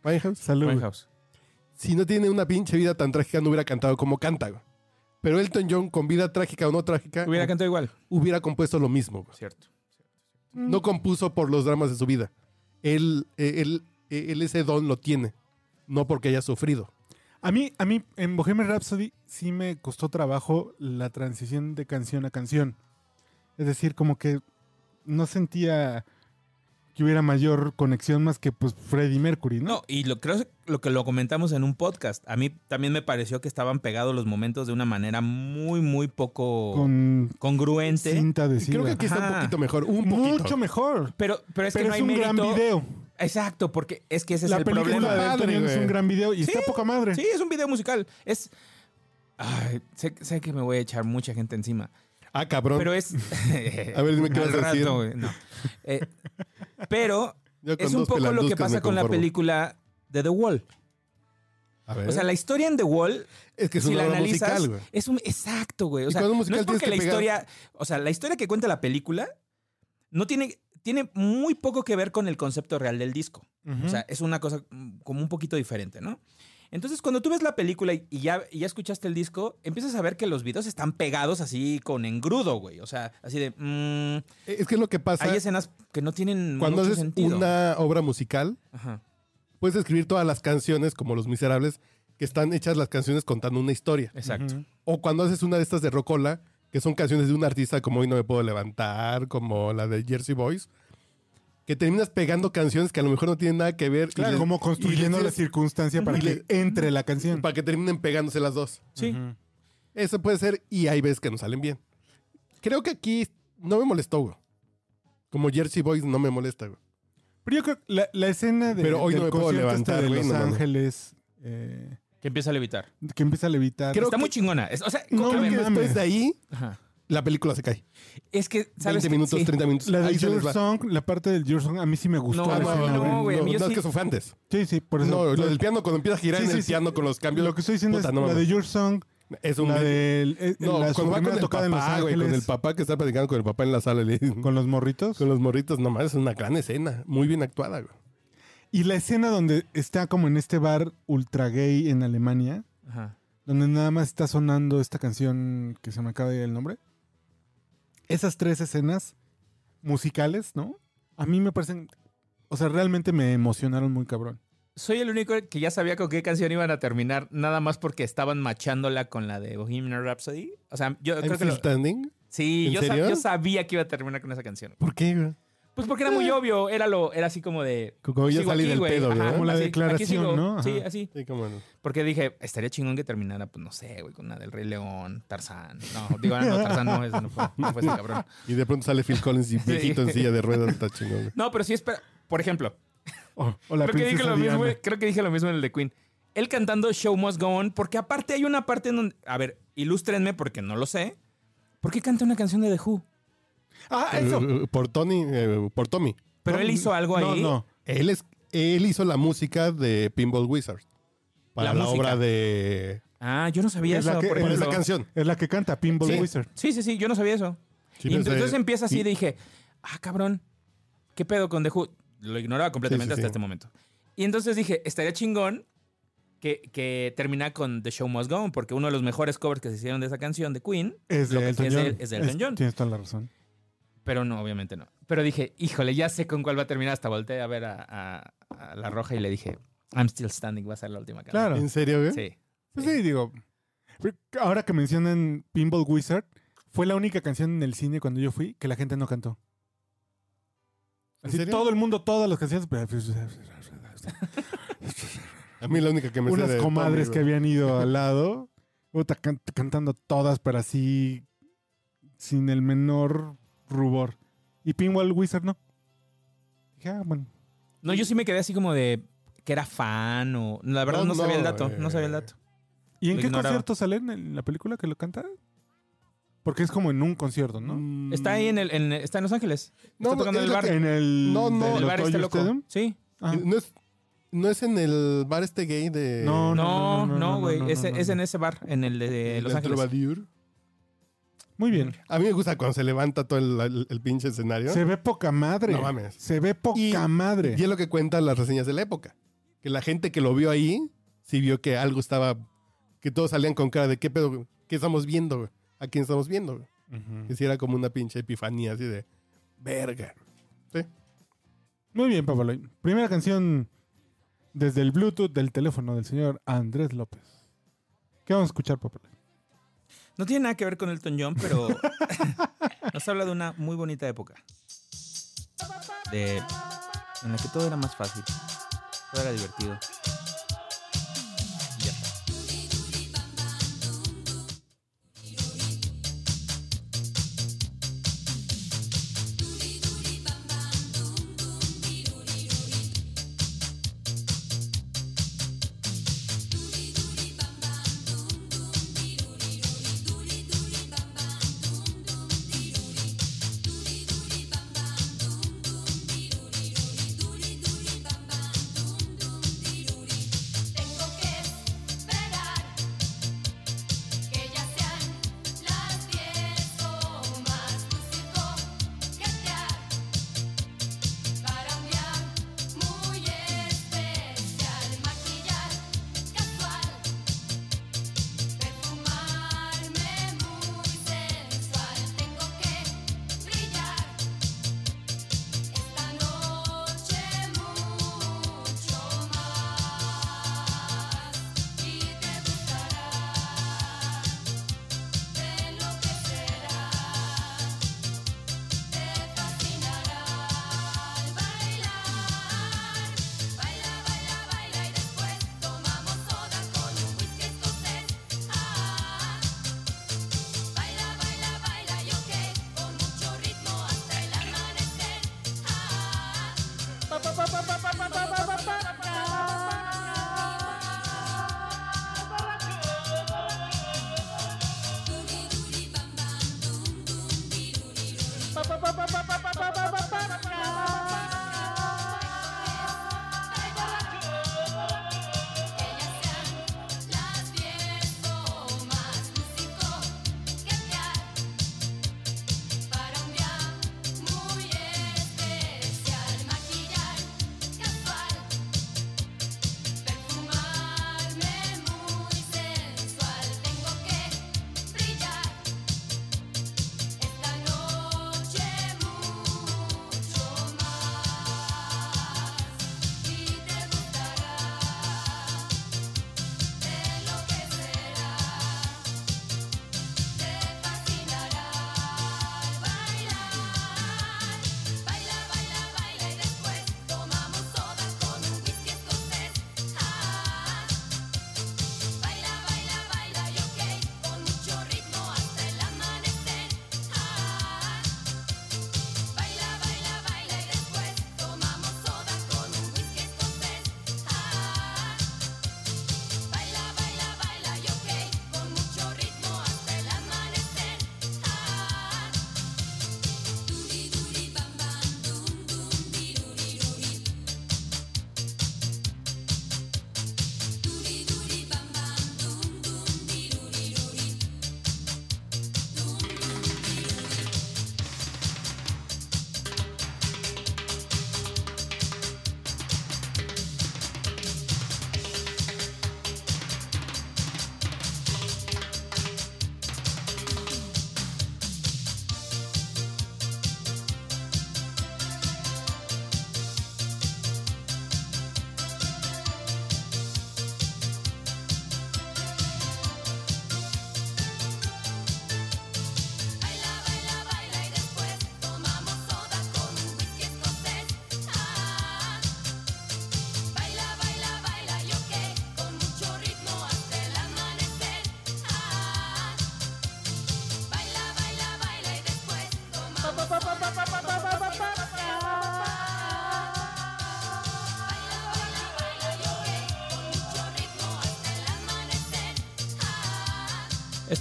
Winehouse. Salud. Winehouse. Si no tiene una pinche vida tan trágica, no hubiera cantado como canta. güey. Pero Elton John, con vida trágica o no trágica, Hubiera cantado igual. hubiera compuesto lo mismo. güey. Cierto. No compuso por los dramas de su vida. Él, eh, él, eh, él ese don lo tiene. No porque haya sufrido. A mí, a mí, en Bohemian Rhapsody sí me costó trabajo la transición de canción a canción. Es decir, como que no sentía que hubiera mayor conexión más que pues Freddie Mercury, ¿no? No, y lo creo lo que lo comentamos en un podcast. A mí también me pareció que estaban pegados los momentos de una manera muy, muy poco Con congruente. cinta Creo que aquí está un Ajá. poquito mejor. Un poquito. Mucho mejor. Pero, pero es Pero que no es hay un mérito. gran video. Exacto, porque es que ese es la el película problema. de Padre, John es güey. un gran video y está poca madre. Sí, es un video musical. Es. Ay, sé, sé que me voy a echar mucha gente encima. Ah, cabrón. Pero es. <laughs> A ver, dime qué <laughs> vas a decir. rato, no. Eh, pero es un poco lo que pasa con la película de The Wall. A ver. O sea, la historia en The Wall es que es si la analizas, musical, güey. es un exacto, güey. O sea, no es porque la historia, o sea, la historia que cuenta la película no tiene tiene muy poco que ver con el concepto real del disco. O sea, es una cosa como un poquito diferente, ¿no? Entonces, cuando tú ves la película y, ya, y ya escuchaste el disco, empiezas a ver que los videos están pegados así con engrudo, güey. O sea, así de... mm, Es que es lo que pasa hay escenas que no tienen cuando mucho haces sentido. una obra musical. Ajá. Puedes escribir todas las canciones como Los Miserables, que están hechas las canciones contando una historia. Exacto. O cuando haces una de estas de Rocola, que son canciones de un artista como Hoy no me puedo levantar, como la de Jersey Boys, que terminas pegando canciones que a lo mejor no tienen nada que ver. Claro, les- como construyendo la circunstancia para que le- entre la canción. Para que terminen pegándose las dos. Sí. Ujú. Eso puede ser, y hay veces que no salen bien. Creo que aquí no me molestó, güey. Como Jersey Boys no me molesta, güey. Pero yo creo que la, la escena de, Pero hoy del no me puedo este levantar, de Los no. Ángeles eh, Que empieza a levitar. que empieza a levitar. Creo Está que- muy chingona. Es- o sea, No, a ver, después de ahí, ajá. La película se cae. Es que, ¿sabes 20 qué? minutos, Sí. 30 minutos. La de Your. Song, la parte del Your Song, a mí sí me gustó. No, no, no, güey, no, es sí- que eso fue antes. Sí, sí, por eso. No, lo del piano, cuando empieza a girar Sí, en sí, el sí. piano con los cambios. Lo que estoy diciendo Puta, es no la de. Your Song, es un. la del el- no, la, cuando va con el tocada en Los papá, güey, con el papá que está platicando con el papá en la sala. le- con los morritos. Con los morritos, nomás es una gran escena. Muy bien actuada, güey. Y la escena donde está como en este bar ultra gay en Alemania, Ajá. donde nada más está sonando esta canción que se me acaba de ir el nombre. Esas tres escenas musicales, ¿no? A mí me parecen, o sea, realmente me emocionaron muy cabrón. Soy el único que ya sabía con qué canción iban a terminar, nada más porque estaban machándola con la de Bohemian Rhapsody. O sea, yo I'm creo que lo- Standing. sí, ¿En yo, yo sabía que iba a terminar con esa canción. ¿Por qué, güey? Pues porque era muy obvio, era lo, era así como de. Como ya sigo salí aquí, del pedo, Ajá, ¿verdad? Como la así, declaración. ¿no? Ajá. Sí, así. Sí, cómo no. Porque dije, estaría chingón que terminara, pues no sé, güey, con una del Rey León, Tarzán. No, digo, no, Tarzán no, eso no fue, no fue ese cabrón. <laughs> Y de pronto sale Phil Collins y viejito en silla de ruedas. Está chingón, güey. No, pero sí espera. Por ejemplo, Oh, o la <laughs> creo que, dije princesa lo mismo, creo que dije lo mismo en el de Queen. Él cantando Show Must Go On, porque aparte hay una parte en donde. A ver, ilústrenme porque no lo sé. ¿Por qué canta una canción de The Who? Ah, eso. Eh, Por Tony, eh, por Tommy. Pero No, él hizo algo no, ahí. No, Él, es, él hizo la música de Pinball Wizard. Para La la, obra de, Ah, yo no sabía Es eso. la que- por es ¿Cuál es la canción? Es la que canta Pinball Sí. Wizard. Sí, sí, sí, yo no sabía eso. Sí, y no sé. entonces empieza así Y- dije, ah, cabrón, ¿qué pedo con The Who? Lo ignoraba completamente Sí, sí, hasta sí. este momento. Y entonces dije, estaría chingón que, que termina con The Show Must Go On, porque uno de los mejores covers que se hicieron de esa canción de Queen, Es Lo de que- Elton es de- John. es de Elton John. Tienes toda la razón. Pero no, obviamente no. Pero dije, híjole, ya sé con cuál va a terminar. Hasta volteé a ver a, a- a La Roja y le dije, I'm still standing, va a ser la última canción. Claro. ¿En serio, güey? Sí. Pues sí, digo. Ahora que mencionan Pinball Wizard, fue la única canción en el cine cuando yo fui que la gente no cantó. ¿En Así serio? todo el mundo, todas las canciones. pero- <laughs> A mí la única que me sé Unas de comadres Tommy, que habían ido al <laughs> lado, can- cantando todas, pero así sin el menor rubor. Y Pinball Wizard no. Dije, ah, bueno. No, yo sí me quedé así como de que era fan o... La verdad No, no, sabía el dato, no sabía el eh. dato. ¿Y en Lo qué ignoraba. concierto salen en la película que lo canta? Porque es como en un concierto, ¿no? Mm, Está ahí en el... en- está en Los Ángeles. No, está tocando en es el bar. En el, No, no. el bar este Dodger loco. Stadium. Sí. Ah. ¿No es, ¿No es en el bar este gay de... No, No, no, no, güey. no, es, no, es no. en ese bar, en el de Los Ángeles. Muy bien. A mí me gusta cuando se levanta todo el, el- el pinche escenario. Se ve poca madre. No mames. Se ve poca Y- madre. Y es lo que cuentan las reseñas de la época. Que la gente que lo vio ahí, sí vio que algo estaba... Que todos salían con cara de qué pedo, qué estamos viendo? ¿A quién estamos viendo? Ujú. Que sí era como una pinche epifanía así de... Verga. Muy bien, Papaloy. Primera canción desde el Bluetooth del teléfono del señor Andrés López. ¿Qué vamos a escuchar, Papaloy? No tiene nada que ver con Elton John, pero <laughs> nos habla de una muy bonita época. De, en la que todo era más fácil. Todo era divertido.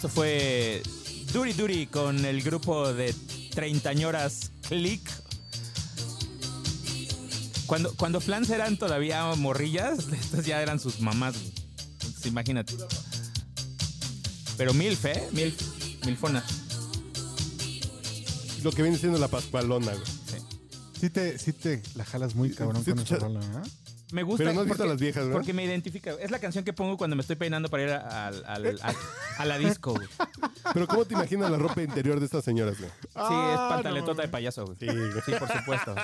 Esto fue Duri Duri con el grupo de treintañoras Click. Cuando, cuando Flans eran todavía morrillas, <laughs> estas ya eran sus mamás. Entonces, imagínate. Pero Milf, ¿eh? Milf, Milfona. Lo que viene siendo la pascualona, güey. Sí te, sí te la jalas muy cabrón Sí, con esa rola, ¿eh? Me gusta Pero no has visto porque, a las viejas, ¿verdad? porque me identifica. Es la canción que pongo cuando me estoy peinando para ir al- <laughs> a la disco. güey. Pero ¿cómo te imaginas la ropa interior de estas señoras, güey? Sí, es Ah, pantaletota no. de payaso. güey. Sí, por supuesto.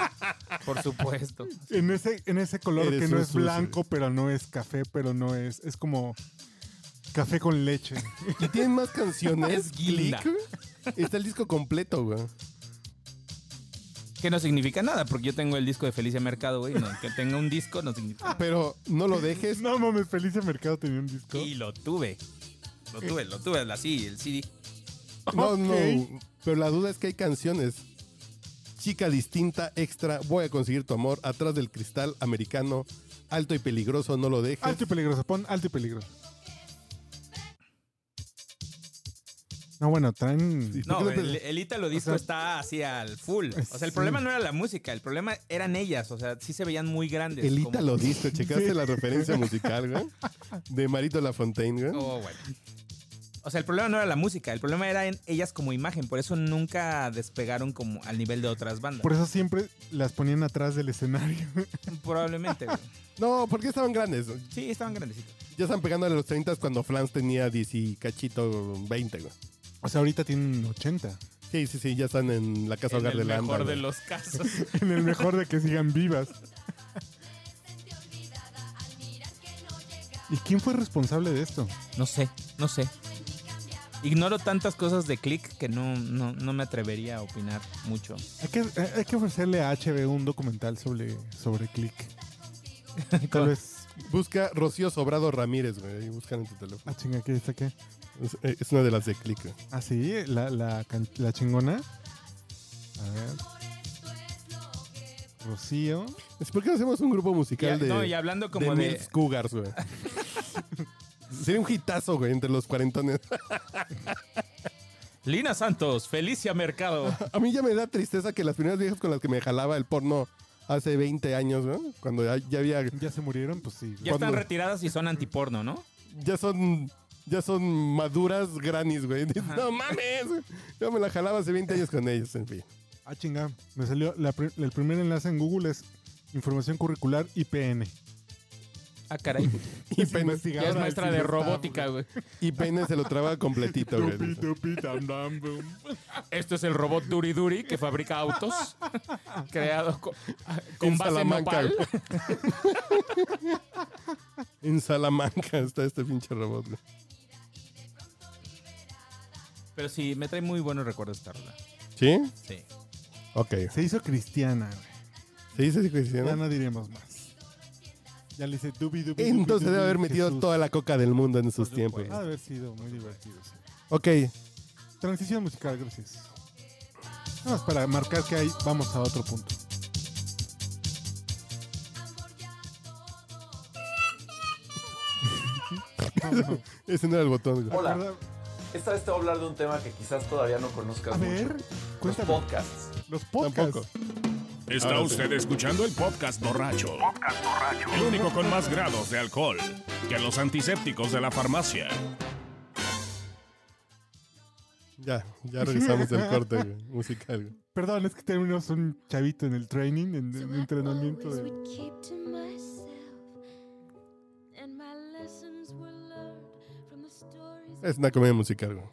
Por supuesto. En ese, en ese color Eres que no un es sucio. blanco, pero no es café, pero no es. Es como café con leche. Y tienen más canciones. Es guinda. Click, güey. Está el disco completo, güey. Que no significa nada, porque yo tengo el disco de Felicia Mercado, güey. No, que tenga un disco no significa. Pero no lo dejes. No mames, Felicia Mercado tenía un disco. Y lo tuve. Lo tuve, lo tuve así, el CD. No, no. Pero la duda es que hay canciones. Chica distinta, extra, voy a conseguir tu amor, atrás del cristal, americano, alto y peligroso, no lo dejes. Alto y peligroso, pon alto y peligroso. No, bueno, traen. No, ¿Por qué no el, el Ítalo disco sea, está así al full. O sea, el sí. problema no era la música, el problema eran ellas. O sea, sí se veían muy grandes. El como- Ítalo disco, <laughs> ¿checaste la referencia musical, güey? De Marito Lafontaine, güey. Oh, bueno. O sea, el problema no era la música, el problema era en ellas como imagen. Por eso nunca despegaron como al nivel de otras bandas. Por eso siempre las ponían atrás del escenario. <laughs> Probablemente, güey. No, porque estaban grandes. Sí, estaban grandecitos. Ya están pegando a los 30 cuando Flans tenía 10 y cachito 20, güey. O sea, ahorita tienen 80. Sí, sí, sí, ya están en la casa En hogar el de la mejor de los casos. <laughs> En el mejor de que sigan vivas. ¿Y quién fue responsable de esto? No sé, no sé. Ignoro tantas cosas de Click que no, no, no me atrevería a opinar mucho. Hay que, hay que ofrecerle a HBO un documental sobre, sobre Click. <laughs> Tal vez. Busca Rocío Sobrado Ramírez, güey. Buscan en tu teléfono. Ah, chinga, ¿qué está qué? Es, eh, es una de las de Click. Ah, sí, la, la, la chingona. A ver. Rocío. Es ¿Por qué no hacemos un grupo Y, musical de, no, y hablando como de de. Milfs Cougars, güey? <laughs> Sería un hitazo, güey, entre los cuarentones. <laughs> Lina Santos, Felicia Mercado. <laughs> A mí ya me da tristeza que las primeras viejas con las que me jalaba el porno hace 20 años, ¿no? Cuando ya, ya había... ¿Ya se murieron? Pues sí. Ya están ¿Cuándo? retiradas y son antiporno, ¿no? Ya son... Ya son maduras granis, güey. No mames. Yo me la jalaba hace 20 años con ellos, en fin. Ah, chinga. Me salió. la el primer enlace en Google es información curricular IPN. Ah, caray. <laughs> Y Es Ya maestra de robótica, güey. pene se lo traba completito, güey. Esto es el robot Duri Duri que fabrica autos. <laughs> creado con, con En base Salamanca, nopal. <laughs> En Salamanca está este pinche robot, güey. Pero sí, me trae muy buenos recuerdos esta rola. ¿Sí? Sí. Ok. Se hizo cristiana, güey. ¿Se dice así? Ya no diremos más. Ya le dice dubi, dubi, dubi, Entonces dubi, debe haber metido Jesús. toda la coca del mundo en sus Por tiempos. Ha de haber sido muy divertido, sí. Ok. Transición musical, gracias. Nada más para marcar que ahí vamos a otro punto. <laughs> Ese no era el botón, güey. Hola. Recuerda- Esta vez te voy a hablar de un tema que quizás todavía no conozcas A ver, mucho. Los cuéntame. podcasts. Los podcasts. Tampoco. Está Ahora sí. usted escuchando el podcast borracho. El único con más grados de alcohol que los antisépticos de la farmacia. Ya, ya regresamos del <laughs> corte musical. Perdón, es que tenemos un chavito en el training, en el entrenamiento. always de- Es una comedia musical, güey.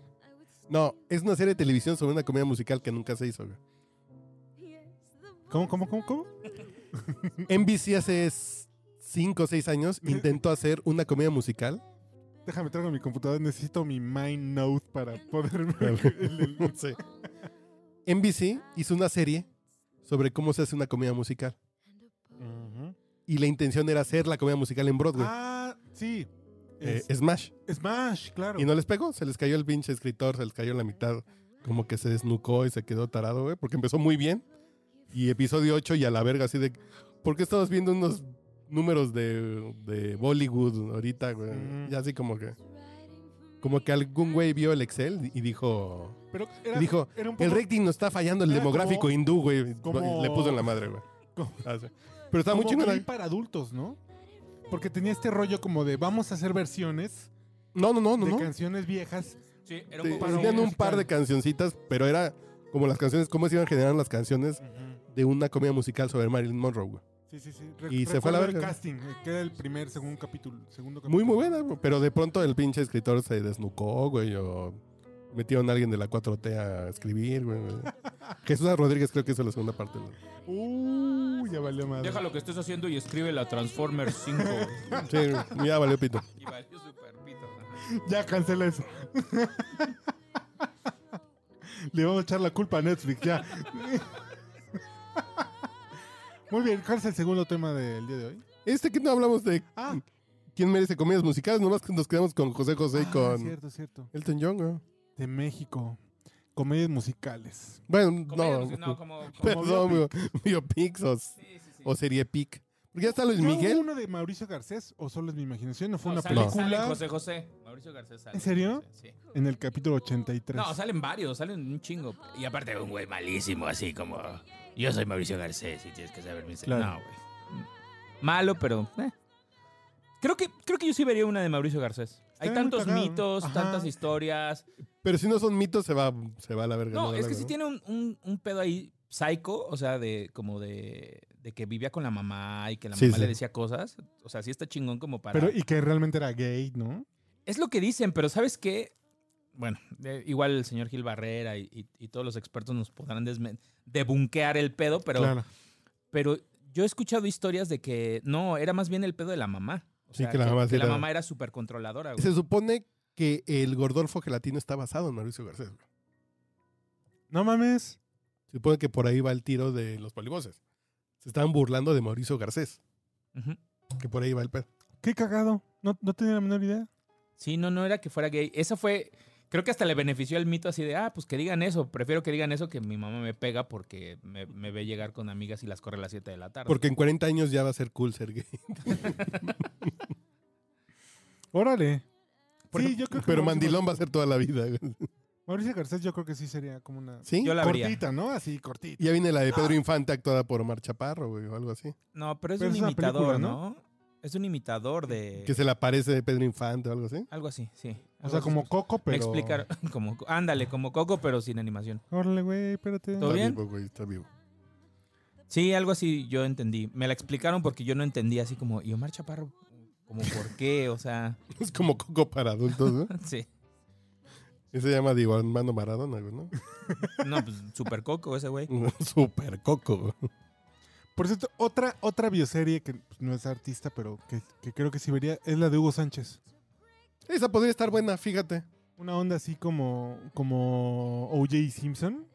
No, es una serie de televisión sobre una comedia musical que nunca se hizo, güey. ¿Cómo, cómo, cómo, cómo? <laughs> NBC hace 5 o 6 años <laughs> intentó hacer una comedia musical. Déjame traigo mi computadora, necesito mi Mind Note para poder <laughs> ver el- el- Sí. NBC hizo una serie sobre cómo se hace una comedia musical. Y la intención era hacer la comedia musical en Broadway. Ah, sí. Eh, Es- Smash. Smash, claro. Y no les pegó, se les cayó el pinche escritor, se les cayó la mitad. Como que se desnucó y se quedó tarado, güey, porque empezó muy bien. Y episodio 8 y a la verga, así de. ¿Por qué estamos viendo unos números de, de Bollywood ahorita, güey? Mm. Ya así como que. como que algún güey vio el Excel y dijo, Pero y era, dijo, era un poco... el rating nos está fallando el demográfico como- hindú, güey. como- Le puso en la madre, güey. como- Ah. Pero está muy chingón. Glee para adultos, ¿no? Porque tenía este rollo como de vamos a hacer versiones No, no, no, no. de no. canciones viejas. Sí, era un poco tenían un par de cancioncitas, pero era como las canciones, cómo se iban generando las canciones de una comedia musical sobre Marilyn Monroe, güey. Sí, sí, sí. Re- Y se fue a la verga. el casting, eh, que era el primer, segundo capítulo. Segundo capítulo. Muy, muy buena, güey, pero de pronto el pinche escritor se desnucó, güey, o metieron a alguien de la 4T a escribir, güey. <laughs> Jesús Rodríguez creo que hizo la segunda parte. güey. Uh, ya valió madre. Deja lo que estés haciendo y escribe la Transformers 5. güey. <laughs> Sí, ya valió pito. y valió super pito. Ya cancela eso. <laughs> Le vamos a echar la culpa a Netflix, ya. <laughs> Muy bien, ¿cuál es el segundo tema del día de hoy? Este que no hablamos de Ah, quién merece comedias musicales, nomás que nos quedamos con José José y ah, con cierto, cierto. Elton John. De México. Comedias musicales. Bueno, Comedia, no, no, como, como- <laughs> perdón, güey. biopics o, Sí, sí, sí. o serie pic. Porque ya está Luis ¿Fue Miguel. uno de Mauricio Garcés o solo es mi imaginación? ¿No fue No, una sale, película sale José José. Mauricio Garcés sale. ¿En serio? Sí. en el capítulo 83? No, salen varios, salen un chingo. Y aparte un güey malísimo, así como... Yo soy Mauricio Garcés y tienes que saber mi Claro. No, güey. Malo, pero. eh. Creo que, creo que yo sí vería una de Mauricio Garcés. Hay Está muy tantos cagado. mitos, Ajá. tantas historias. Pero si no son mitos, se va, se va a la verga. No, es que sí ¿no? tiene un, un- un pedo ahí psycho, o sea, de como de, de que vivía con la mamá y que la Sí, mamá sí. le decía cosas. O sea, sí está chingón como para. Pero, y que realmente era gay, ¿no? Es lo que dicen, pero ¿sabes qué? Bueno, eh, igual el señor Gil Barrera y, y- y todos los expertos nos podrán desmen- debunquear el pedo, pero, claro. pero yo he escuchado historias de que no, era más bien el pedo de la mamá. O Sí, sea, que la mamá sí la era- mamá era súper controladora. güey. Se supone que el Gordolfo Gelatino está basado en Mauricio Garcés. güey. No mames. Se supone que por ahí va el tiro de los polivoces. Se estaban burlando de Mauricio Garcés. Que por ahí va el pedo. Qué cagado. No, no tenía la menor idea. Sí, no, no era que fuera gay. Esa fue, creo que hasta le benefició el mito así de, ah, pues que digan eso. Prefiero que digan eso que mi mamá me pega porque me, me ve llegar con amigas y las corre a las 7 de la tarde. Porque en 40 años ya va a ser cool ser gay. <laughs> Órale. Por sí, yo creo que Pero mandilón va a ser toda la vida. <laughs> Mauricio Garcés yo creo que sí sería como una... ¿Sí? Yo la vería. cortita, ¿no? Así, cortita. Ya viene la de Pedro Infante actuada por Omar Chaparro, güey, o algo así. No, pero es Pero un es imitador, película, ¿no? Es un imitador de... Que se le aparece Pedro Infante o algo así. Algo así, sí. O sea, como Coco, pero... Me explicaron, <laughs> como, ándale, como Coco, pero sin animación. Órale, güey, espérate. ¿Todo está bien? vivo, güey, está vivo. Sí, algo así yo entendí. Me la explicaron porque yo no entendí así como, ¿y Omar Chaparro? Como, ¿por qué? O sea, <laughs> Es como Coco para adultos, ¿no? <laughs> sí. Ese se llama Diego Armando Maradona, güey, ¿no? No, pues super Coco ese güey. Super Coco. Por cierto, otra, otra bioserie que pues, no es artista, pero que, que creo que sí vería, es la de Hugo Sánchez. Esa podría estar buena, fíjate. Una onda así como, como O.J. Simpson.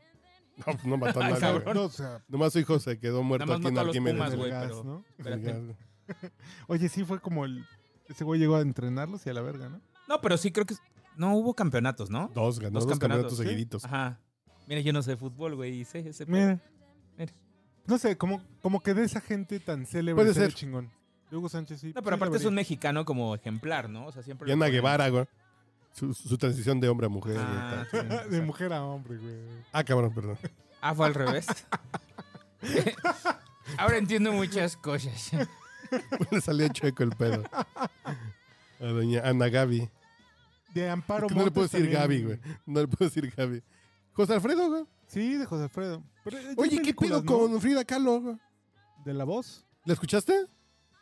No, pues no mató a <laughs> Ay, nadie, cabrón. güey. No, o sea, Nomás su hijo se quedó muerto Nada más aquí en mató a los Arquímedes. Pumas, el güey, gas, pero- ¿no? Espérate. <laughs> Oye, sí fue como el... Ese güey llegó a entrenarlos y a la verga, ¿no? No, pero sí creo que... No, hubo campeonatos, ¿no? Dos, ganó dos, campeonatos, ¿sí? seguiditos. Ajá. Mira, yo no sé fútbol, güey, y sé ese pedo. Mira. Mira. No sé, como, como que de esa gente tan célebre Puede ser. chingón. Hugo Sánchez sí. No, pero aparte es un mexicano como ejemplar, ¿no? O sea, siempre... Y Ana ponen- Guevara, güey. Su, su transición de hombre a mujer. Ah, tal. sí, <laughs> De mujer a hombre, güey. Ah, cabrón, perdón. Ah, fue al revés. <laughs> Ahora entiendo muchas cosas. <laughs> Le salió chueco el pedo. A doña Ana Gaby. De Amparo Es que no le puedo decir también. Gaby, güey. No le puedo decir Gaby. José Alfredo, güey. Sí, de José Alfredo. Pero, eh, Oye, ¿qué pedo ¿no? con Frida Kahlo? güey? De la voz. ¿La escuchaste?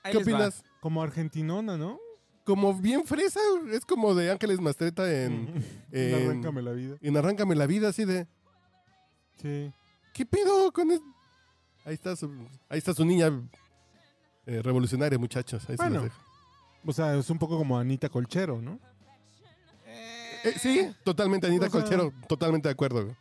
Ahí ¿Qué va. opinas? Como argentinona, ¿no? Como bien fresa, es como de Ángeles Mastreta en, <laughs> En en- Arráncame la vida. en Arráncame la vida, así de. Sí. ¿Qué pedo con es- Ahí está su, ahí está su niña eh, revolucionaria, muchachos. Ahí se Bueno. dejo. O sea, es un poco como Anita Colchero, ¿no? Eh, sí, totalmente Anita O sea- Colchero, totalmente de acuerdo.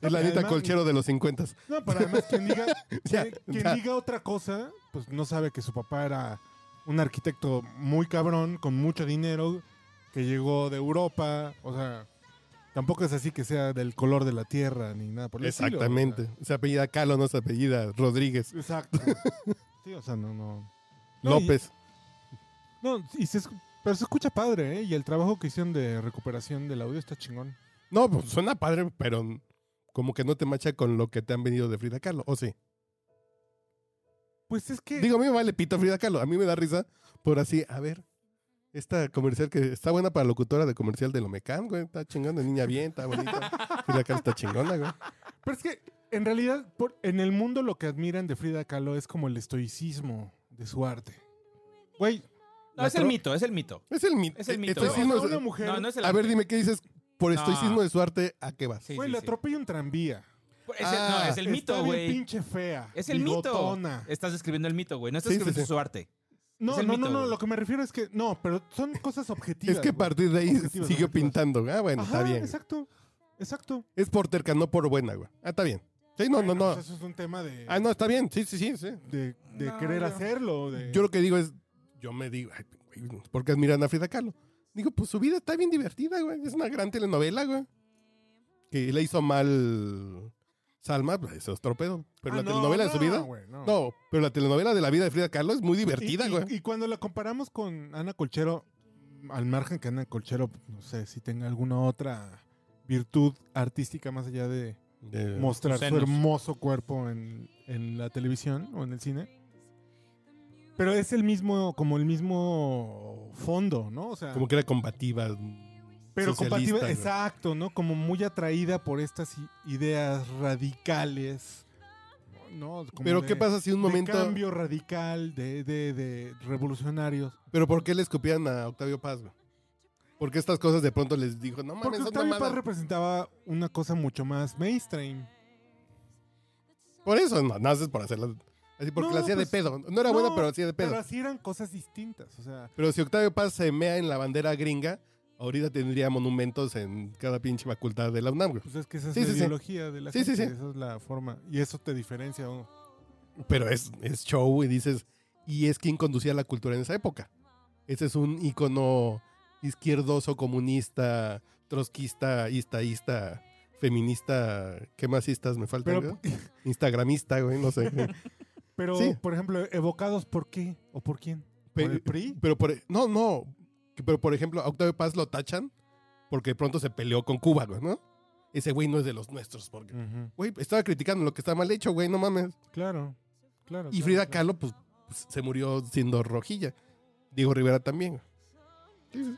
Es la además- Colchero de los 50. No, pero además quien diga, <laughs> Ya, quien, quien ya. diga otra cosa, pues no sabe que su papá era un arquitecto muy cabrón, con mucho dinero, que llegó de Europa. O sea, tampoco es así que sea del color de la tierra ni nada por el estilo, Exactamente. o Se apellida Kahlo, no se apellida Rodríguez. sea, exacto. <laughs> Sí, o sea, no, no. No, López. No, y si es- Pero se escucha padre, ¿eh? Y el trabajo que hicieron de recuperación del audio está chingón. No, pues suena padre, pero como que no te macha con lo que te han venido de Frida Kahlo, ¿o sí? Pues es que... Digo, a mí me vale pito Frida Kahlo. A mí me da risa por así, a ver, esta comercial que está buena para locutora de comercial de Lomecam, güey. Está chingona, niña bien, está bonita. Frida Kahlo está chingona, güey. Pero es que, en realidad, por- en el mundo lo que admiran de Frida Kahlo es como el estoicismo de su arte. Güey. No, es el mito, es el mito. Es el mito. Es el mito, estoicismo o sea, es- una mujer... No, no es el a ver, dime, ¿qué dices? Por No. estoicismo de su arte, ¿a qué vas? Sí, Güey, sí, le sí. atropella un tranvía. Es el, Ah, no, es el mito, Está bien güey. pinche fea. Es el mito. Estás describiendo el mito, güey. No estás Sí, sí, describiendo sí. su arte. No, es el no, mito, no, no, güey. lo que me refiero es que... No, pero son cosas objetivas. Es que a güey. partir de ahí Objetivas, siguió objetivas. pintando. Ah, bueno, Ajá, está bien. exacto. Exacto. Es por terca, no por buena, güey. Ah, está bien. Sí, no, no, Bueno, no. pues eso es un tema de... Ah, no, está bien. Sí, sí, sí. sí. De, de No, querer yo- hacerlo. De... Yo lo que digo es, yo me digo, ay, güey, ¿por qué admiran a Frida Kahlo? Digo, pues su vida está bien divertida, güey. Es una gran telenovela, güey. Que le hizo mal Salma, pues eso es torpedo. Pero Ah, la no, telenovela de su vida. güey, no. No, pero la telenovela de la vida de Frida Kahlo es muy divertida, Y- y, güey. y cuando la comparamos con Ana Colchero, al margen que Ana Colchero, no sé si tenga alguna otra virtud artística más allá de De- mostrar su hermoso cuerpo en, en la televisión o en el cine. Pero es el mismo, como el mismo fondo, ¿no? O sea, como que era combativa. pero güey. exacto, ¿no? Como muy atraída por estas ideas radicales. ¿no? Como Pero de- ¿qué pasa si un de momento... cambio radical, de, de, de revolucionarios. Pero ¿por qué le escupían a Octavio Paz, güey? Porque estas cosas de pronto les dijo, no mames, Porque Octavio Paz representaba una cosa mucho más mainstream. Por eso no, naces por hacerla. Así porque No, la hacía pues, de pedo. No era buena, No, pero hacía de pedo. Pero así eran cosas distintas. O sea, Pero si Octavio Paz se mea en la bandera gringa, ahorita tendría monumentos en cada pinche facultad de la UNAM, güey. pues es que esa es Sí, la sí, sí. ideología de la gente. sí. Esa es la forma. Y eso te diferencia. ¿no? Pero es, es show y dices, y es quien conducía la cultura en esa época. Ese es un ícono izquierdoso, comunista, trotskista, istaísta, feminista, ¿qué más istas me faltan? Pero? <laughs> Instagramista, güey, no sé. Pero Sí. por ejemplo, evocados por qué o por quién? ¿Por el PRI? Pero por, no, no. Pero por ejemplo, a Octavio Paz lo tachan porque de pronto se peleó con Cuba, güey, ¿no? Ese güey no es de los nuestros, porque, Ujú. güey, estaba criticando lo que está mal hecho, güey, no mames. Claro, claro. Y claro, Frida claro. Kahlo, pues, pues, se murió siendo rojilla. Diego Rivera también. güey. Sí, sí.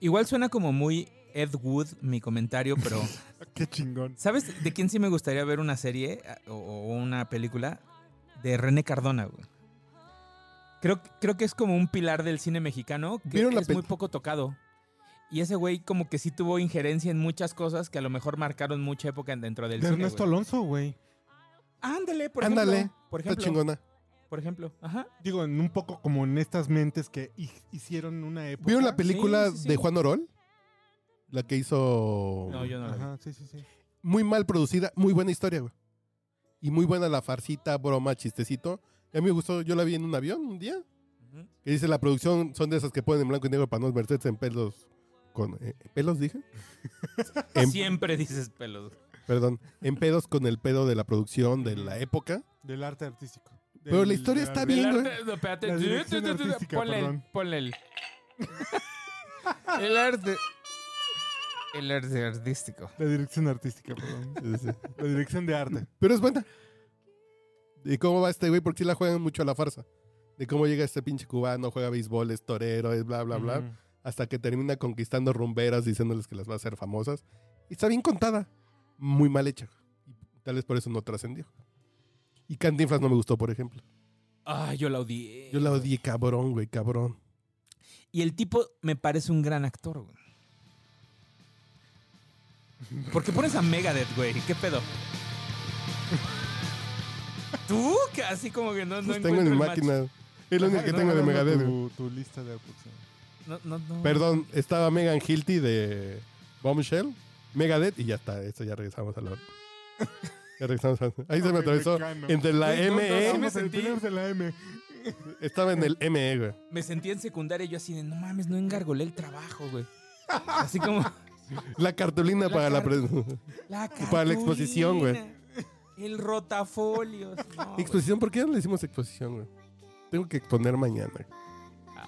Igual suena como muy Ed Wood mi comentario, pero <laughs> Qué chingón. ¿sabes de quién sí me gustaría ver una serie o una película? De René Cardona, güey. Creo, creo que es como un pilar del cine mexicano que ¿Vieron la es muy poco tocado. Y ese güey como que sí tuvo injerencia en muchas cosas que a lo mejor marcaron mucha época dentro del De cine. Ernesto güey. Alonso, güey. Ándale, por Ándale, ejemplo. Por Está ejemplo. chingona. Por ejemplo. Ajá. Digo, en un poco como en estas mentes que hi- hicieron una época. ¿Vieron la película Sí, sí, sí. de Juan Orol? La que hizo... No, yo no la vi. Ajá, sí, sí, sí. Muy mal producida, muy buena historia, güey. Y muy buena la farcita, broma, chistecito. Y a mí me gustó, yo la vi en un avión un día. Que dice la producción, son de esas que ponen en blanco y negro para no verterse en pelos. Con, eh, ¿Pelos dije? <laughs> En- Siempre dices pelos. Perdón, en pedos con el pedo de la producción de la época. Del arte artístico. Pero la historia está bien, arte- no, espérate. Ponle, ponle el. <laughs> el arte. El arte artístico. La dirección artística, perdón. <laughs> La dirección de arte. Pero es buena. ¿Y cómo va este güey? Porque sí la juegan mucho a la farsa. De cómo llega este pinche cubano, juega béisbol, es torero, es bla, bla, bla. Hasta que termina conquistando rumberas diciéndoles que las va a hacer famosas. Y está bien contada. Muy mal hecha. Y tal vez por eso no trascendió. Y Cantinflas no me gustó, por ejemplo. Ah, yo la odié. Yo la odié cabrón, güey, cabrón. Y el tipo me parece un gran actor, güey. ¿Por qué pones a Megadeth, güey? ¿Qué pedo? Tú, casi como que no, no Pues tengo en mi encuentro el match. máquina. Es lo único que tengo de no, Megadeth. güey. Tu, tu lista de reproducción. No, no, no. Perdón, estaba Megan Hilty de Bombshell, Megadeth y ya está. Eso ya regresamos a la. Ya regresamos a... Ahí se me atravesó entre la Güey, no, no, ME. sentí- la M. Estaba en el ME, güey. Me sentí en secundaria y yo así de, no mames, no engargolé el trabajo, güey. Así como... <laughs> La cartulina La para la. car- La <laughs> Para la exposición, güey. El rotafolios. no. Exposición, ¿por qué no le hicimos exposición, güey? Tengo que exponer mañana.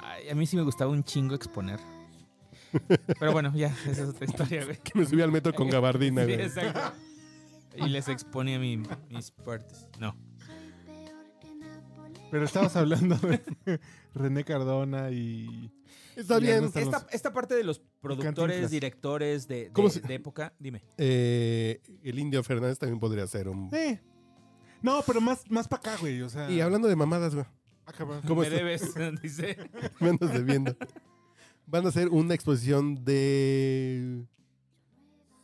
Ay, a mí sí me gustaba un chingo exponer. Pero bueno, ya, esa es otra historia, güey. Que me subí al metro con gabardina, Sí, güey. exacto. Y les exponía mi- mis partes. No. Pero estabas hablando de <laughs> René Cardona y. Está bien. Esta, esta parte de los productores, Cantinflas. directores de, de- ¿Cómo se- de época, dime. Eh, el Indio Fernández también podría ser un... Sí. No, pero más, más para acá, güey. O sea. Y hablando de mamadas, güey. Ah. ¿Cómo Me está? debes, <laughs> dice. Me andas debiendo. Van a hacer una exposición de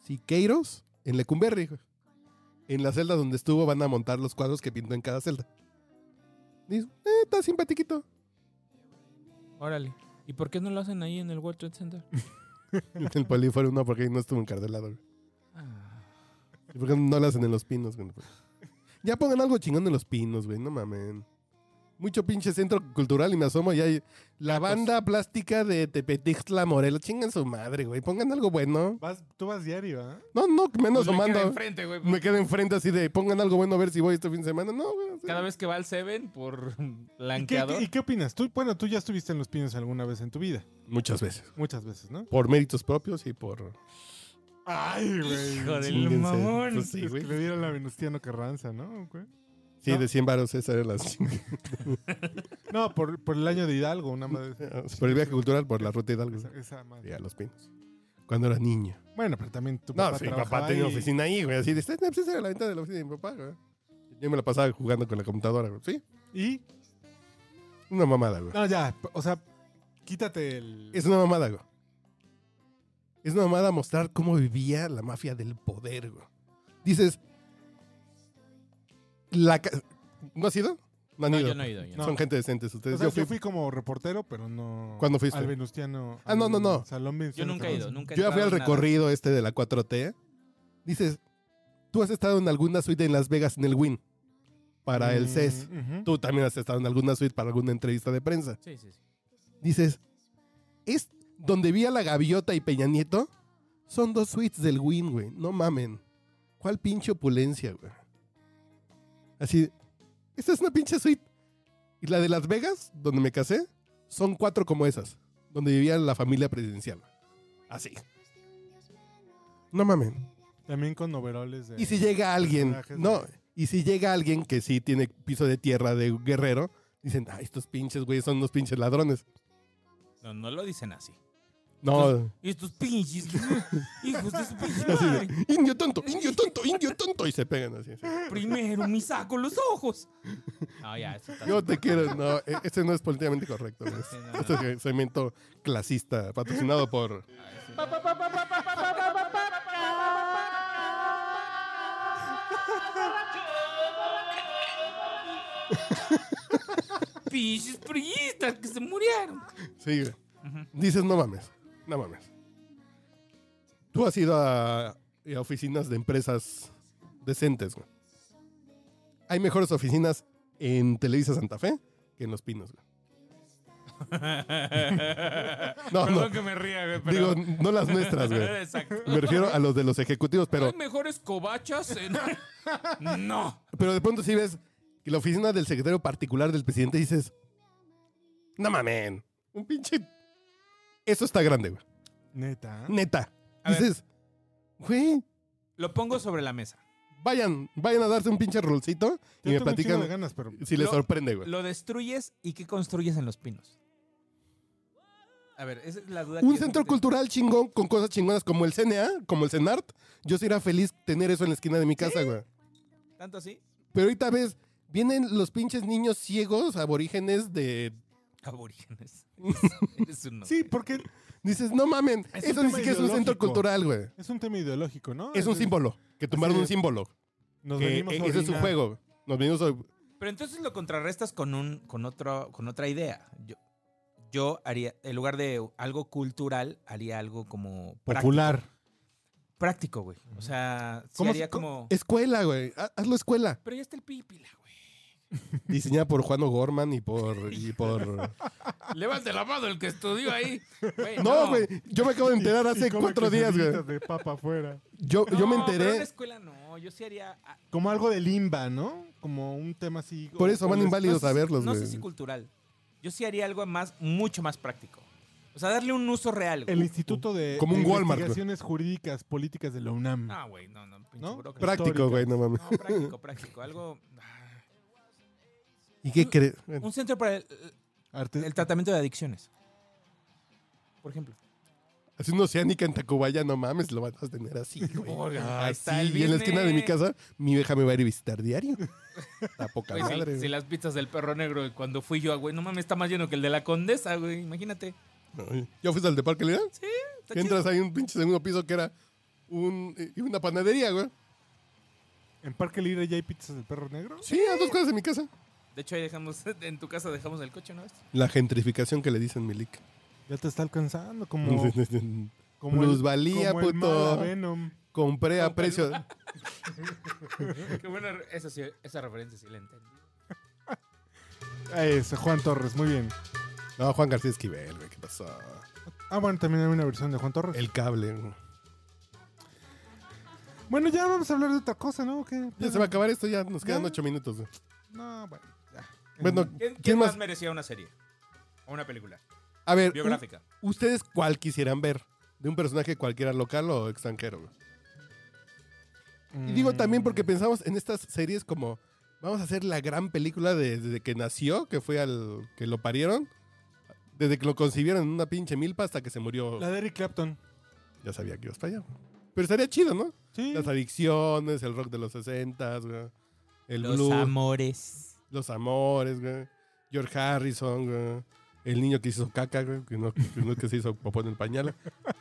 Siqueiros en Lecumberri. güey. En la celda donde estuvo van a montar los cuadros que pintó en cada celda. Dice, eh, está simpatiquito. Órale. ¿Y por qué no lo hacen ahí en el World Trade Center? <laughs> El polífono no, porque ahí no estuvo encarcelado. Ah. ¿Y por qué no lo hacen en los pinos? güey? Ya pongan algo chingón en los pinos, güey. No mamen. Mucho pinche centro cultural y me asomo y hay la banda plástica de Tepetixtla Morelos. Chingan su madre, güey. Pongan algo bueno. Vas, tú vas diario, ¿ah? No, no, que me ando Pues queda asomando. enfrente, güey. Me quedo enfrente así de pongan algo bueno a ver si voy este fin de semana. No, güey. o Cada vez que va al Seven por <laughs> ¿Y qué, blanqueador. ¿Y qué opinas? Tú, bueno, tú ya estuviste en Los Pinos alguna vez en tu vida. Muchas veces. Muchas veces, ¿no? Por méritos propios y por. Ay, güey. Hijo del mamón. Pues sí, Es güey. que le dieron la Venustiano Carranza, ¿no? güey? Sí, No. de 100 varos, esa era la. <laughs> No, por, por el año de Hidalgo, una madre. por el viaje cultural, por la ruta Hidalgo. Esa, esa madre. Y a los pinos. Cuando era niño. Bueno, pero también tu No, papá sí, mi papá tenía oficina ahí, güey. Así de, "Este, pues, la ventana de la oficina de mi papá, güey. Yo me la pasaba jugando con la computadora, güey. Sí, Y, una mamada, güey. no, ya, o sea, quítate el... Es una mamada, güey. Es una mamada mostrar cómo vivía la mafia del poder, güey. Dices. La ca- ¿No has ido? No han No, ido. yo no he ido. yo no. No. Son gente decentes O ustedes. sea, yo yo fui, como reportero, pero no... ¿Cuándo fuiste? Al Venustiano. Ah, no, al no, no. Salón Yo Venustiano nunca he ido. Carranza. Nunca he yo ya fui al entrado en nada. recorrido este de la 4T. Dices, tú has estado en alguna suite en Las Vegas en el Win para el Mm, CES. ujú. Tú también has estado en alguna suite para alguna entrevista de prensa. Sí, sí, sí. Dices, es donde vi a la gaviota y Peña Nieto. Son dos suites del Win, güey. No mamen. ¿Cuál pinche opulencia, güey? Así, esta es una pinche suite. Y la de Las Vegas, donde me casé, son cuatro como esas. Donde vivía la familia presidencial. Así. No mamen. También con overoles de... Y si llega alguien, no, de- y si llega alguien que sí tiene piso de tierra de guerrero, dicen, ay, estos pinches, güey, son unos pinches ladrones. No, no lo dicen así. No, estos pinches <laughs> hijos de su pinche madre. indio tonto, indio tonto, indio tonto, y se pegan así. así. Primero me saco los ojos. No, ya, eso está Yo te quiero, no, e- ese no es políticamente correcto. güey. Sí, no, no. Este es segmento clasista, patrocinado por... <laughs> Pinches priistas que se murieron. Sí, güey. Dices, no mames, no mames. Tú has ido a, a oficinas de empresas decentes, güey. Hay mejores oficinas en Televisa Santa Fe que en Los Pinos, güey. <laughs> No, Perdón no. que me ría, güey, pero... Digo, no las nuestras, güey. <laughs> Exacto. Me refiero a los de los ejecutivos, pero, ¿Hay mejores cobachas? en- <laughs> no. pero de pronto sí ves que la oficina del secretario particular del presidente dices, no mamen, un pinche... Eso está grande, güey. Neta. Neta. A dices, güey, Lo pongo sobre la mesa. vayan, vayan a darse un pinche rolcito y me platican ganas, pero... si les Lo- sorprende, güey. Lo destruyes y ¿qué construyes en Los Pinos? A ver, esa es la duda. Un que- centro cultural chingón con cosas chingonas como el CNA, como el CENART. Yo sería feliz tener eso en la esquina de mi casa, güey. ¿Tanto así? Pero ahorita ves, vienen los pinches niños ciegos aborígenes de... <laughs> Aborígenes. <laughs> Eres. Sí, porque Dices, no mamen, Es eso ni siquiera es un centro cultural, güey. es un tema ideológico, ¿no? Es un símbolo, que tumbaron Así un símbolo. Nos Que, venimos a eh, ese es su juego. Nos venimos a- Pero entonces lo contrarrestas con un, con otro, con otra idea. Yo, yo haría, en lugar de algo cultural, haría algo como. Popular. Práctico, güey. O sea, sí ¿Cómo haría se- cómo- como. Escuela, güey. Ha- Hazlo escuela. Pero ya está el pípila, güey. Diseñada por Juan O'Gorman y por... Y por... Levante la mano el que estudió ahí. Güey, No, güey. Yo me acabo de enterar Y hace cuatro días, güey. de papa afuera. Yo, yo me No, pero en enteré. la escuela no. Yo sí haría. ah, Como algo de limba, ¿no? Como un tema así. Por eso van inválidos a verlos, No güey. sé si cultural. Yo sí haría algo más, mucho más práctico. O sea, darle un uso real. güey. El Instituto de, Como un de Walmart, Investigaciones Jurídicas Políticas de la UNAM. No, güey, no, no. pinche ¿No? burócrata. Práctico, güey, no mames. No, práctico, práctico. Algo. Ah, ¿Y qué crees? Un centro para el, Arte- el tratamiento de adicciones. Por ejemplo. Así una oceánica en Tacubaya, no mames, lo vas a tener así, <laughs> güey. Oiga, ahí Así, está el y en la esquina de mi casa, mi vieja me va a ir a visitar diario. <laughs> Está poca Güey, si- madre, si, güey. las pizzas del perro negro, y cuando fui yo, güey, no mames, está más lleno que el de la condesa, güey. Imagínate. Ay, ¿Ya fuiste al de Parque Lira? Sí, está Que chido. entras ahí un pinche segundo piso que era un, eh, una panadería, güey. ¿En Parque Libre ya hay pizzas del perro negro? Sí, a dos cosas de mi casa. De hecho, ahí dejamos, <laughs> en tu casa dejamos el coche, ¿no? La gentrificación que le dicen Milik. Ya te está alcanzando como, <laughs> como Plusvalía, como el puto. Venom. Compré a precio. <laughs> Qué buena, esa, sí- esa referencia sí la entendí. Ese, Juan Torres, muy bien. No, Juan García Esquivel, güey, ¿qué pasó? Ah, bueno, también hay una versión de Juan Torres. El cable. güey. Bueno, ya vamos a hablar de otra cosa, ¿no? ¿Qué? Ya se va a acabar esto, ya nos quedan ¿Ya? ocho minutos. güey. No, bueno. Bueno, ¿Quién, ¿quién quién más más? merecía una serie? O una película. A ver, Biográfica. ¿ustedes cuál quisieran ver? ¿De un personaje cualquiera local o extranjero? Y digo también porque pensamos en estas series como vamos a hacer la gran película de- desde que nació, que fue al que lo parieron, desde que lo concibieron en una pinche milpa hasta que se murió. La de Eric Clapton. Ya sabía que ibas para allá. Pero estaría chido, ¿no? Sí. Las adicciones, el rock de los 60 güey. El Los blues, amores. Los amores, güey. George Harrison, güey. El niño que hizo caca, güey. Que no, que no es que se hizo popó en el pañal.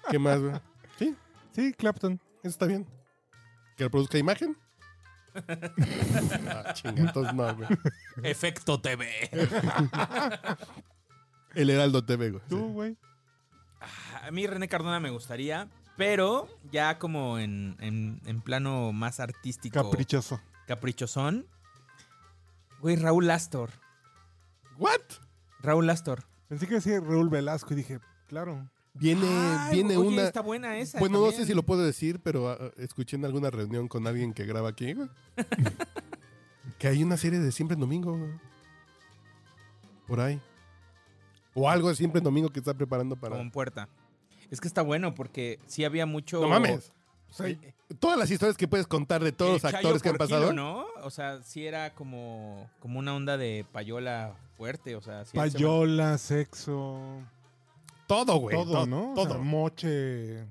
¿Qué más, güey? Sí, Sí, Clapton. eso está bien. ¿Que lo produzca imagen? ah, chinga, entonces no, güey. Efecto TV. <laughs> El Heraldo TV, güey. Tú, güey. A mí René Cardona me gustaría, pero ya como en, en- en plano más artístico. Caprichoso. Caprichosón. Güey, Raúl Astor. ¿What? Raúl Astor. Pensé que decía Raúl Velasco y dije, claro. Viene, Ay, viene oye, una... está buena esa. Bueno, no sé si lo puedo decir, pero ah, escuché en alguna reunión con alguien que graba aquí, güey. <laughs> que hay una serie de Siempre en Domingo, güey. Por ahí. O algo de Siempre en Domingo que está preparando para... Como en puerta. Es que está bueno porque sí había mucho. No mames. O sea, El- todas las historias que puedes contar de todos el los Chayo actores que han pasado. kilo, ¿no? O sea, sí era como, como una onda de payola fuerte. O sea, sí se Payola, sexo. Todo, güey. todo, to- ¿no? O Todo. sea, moche.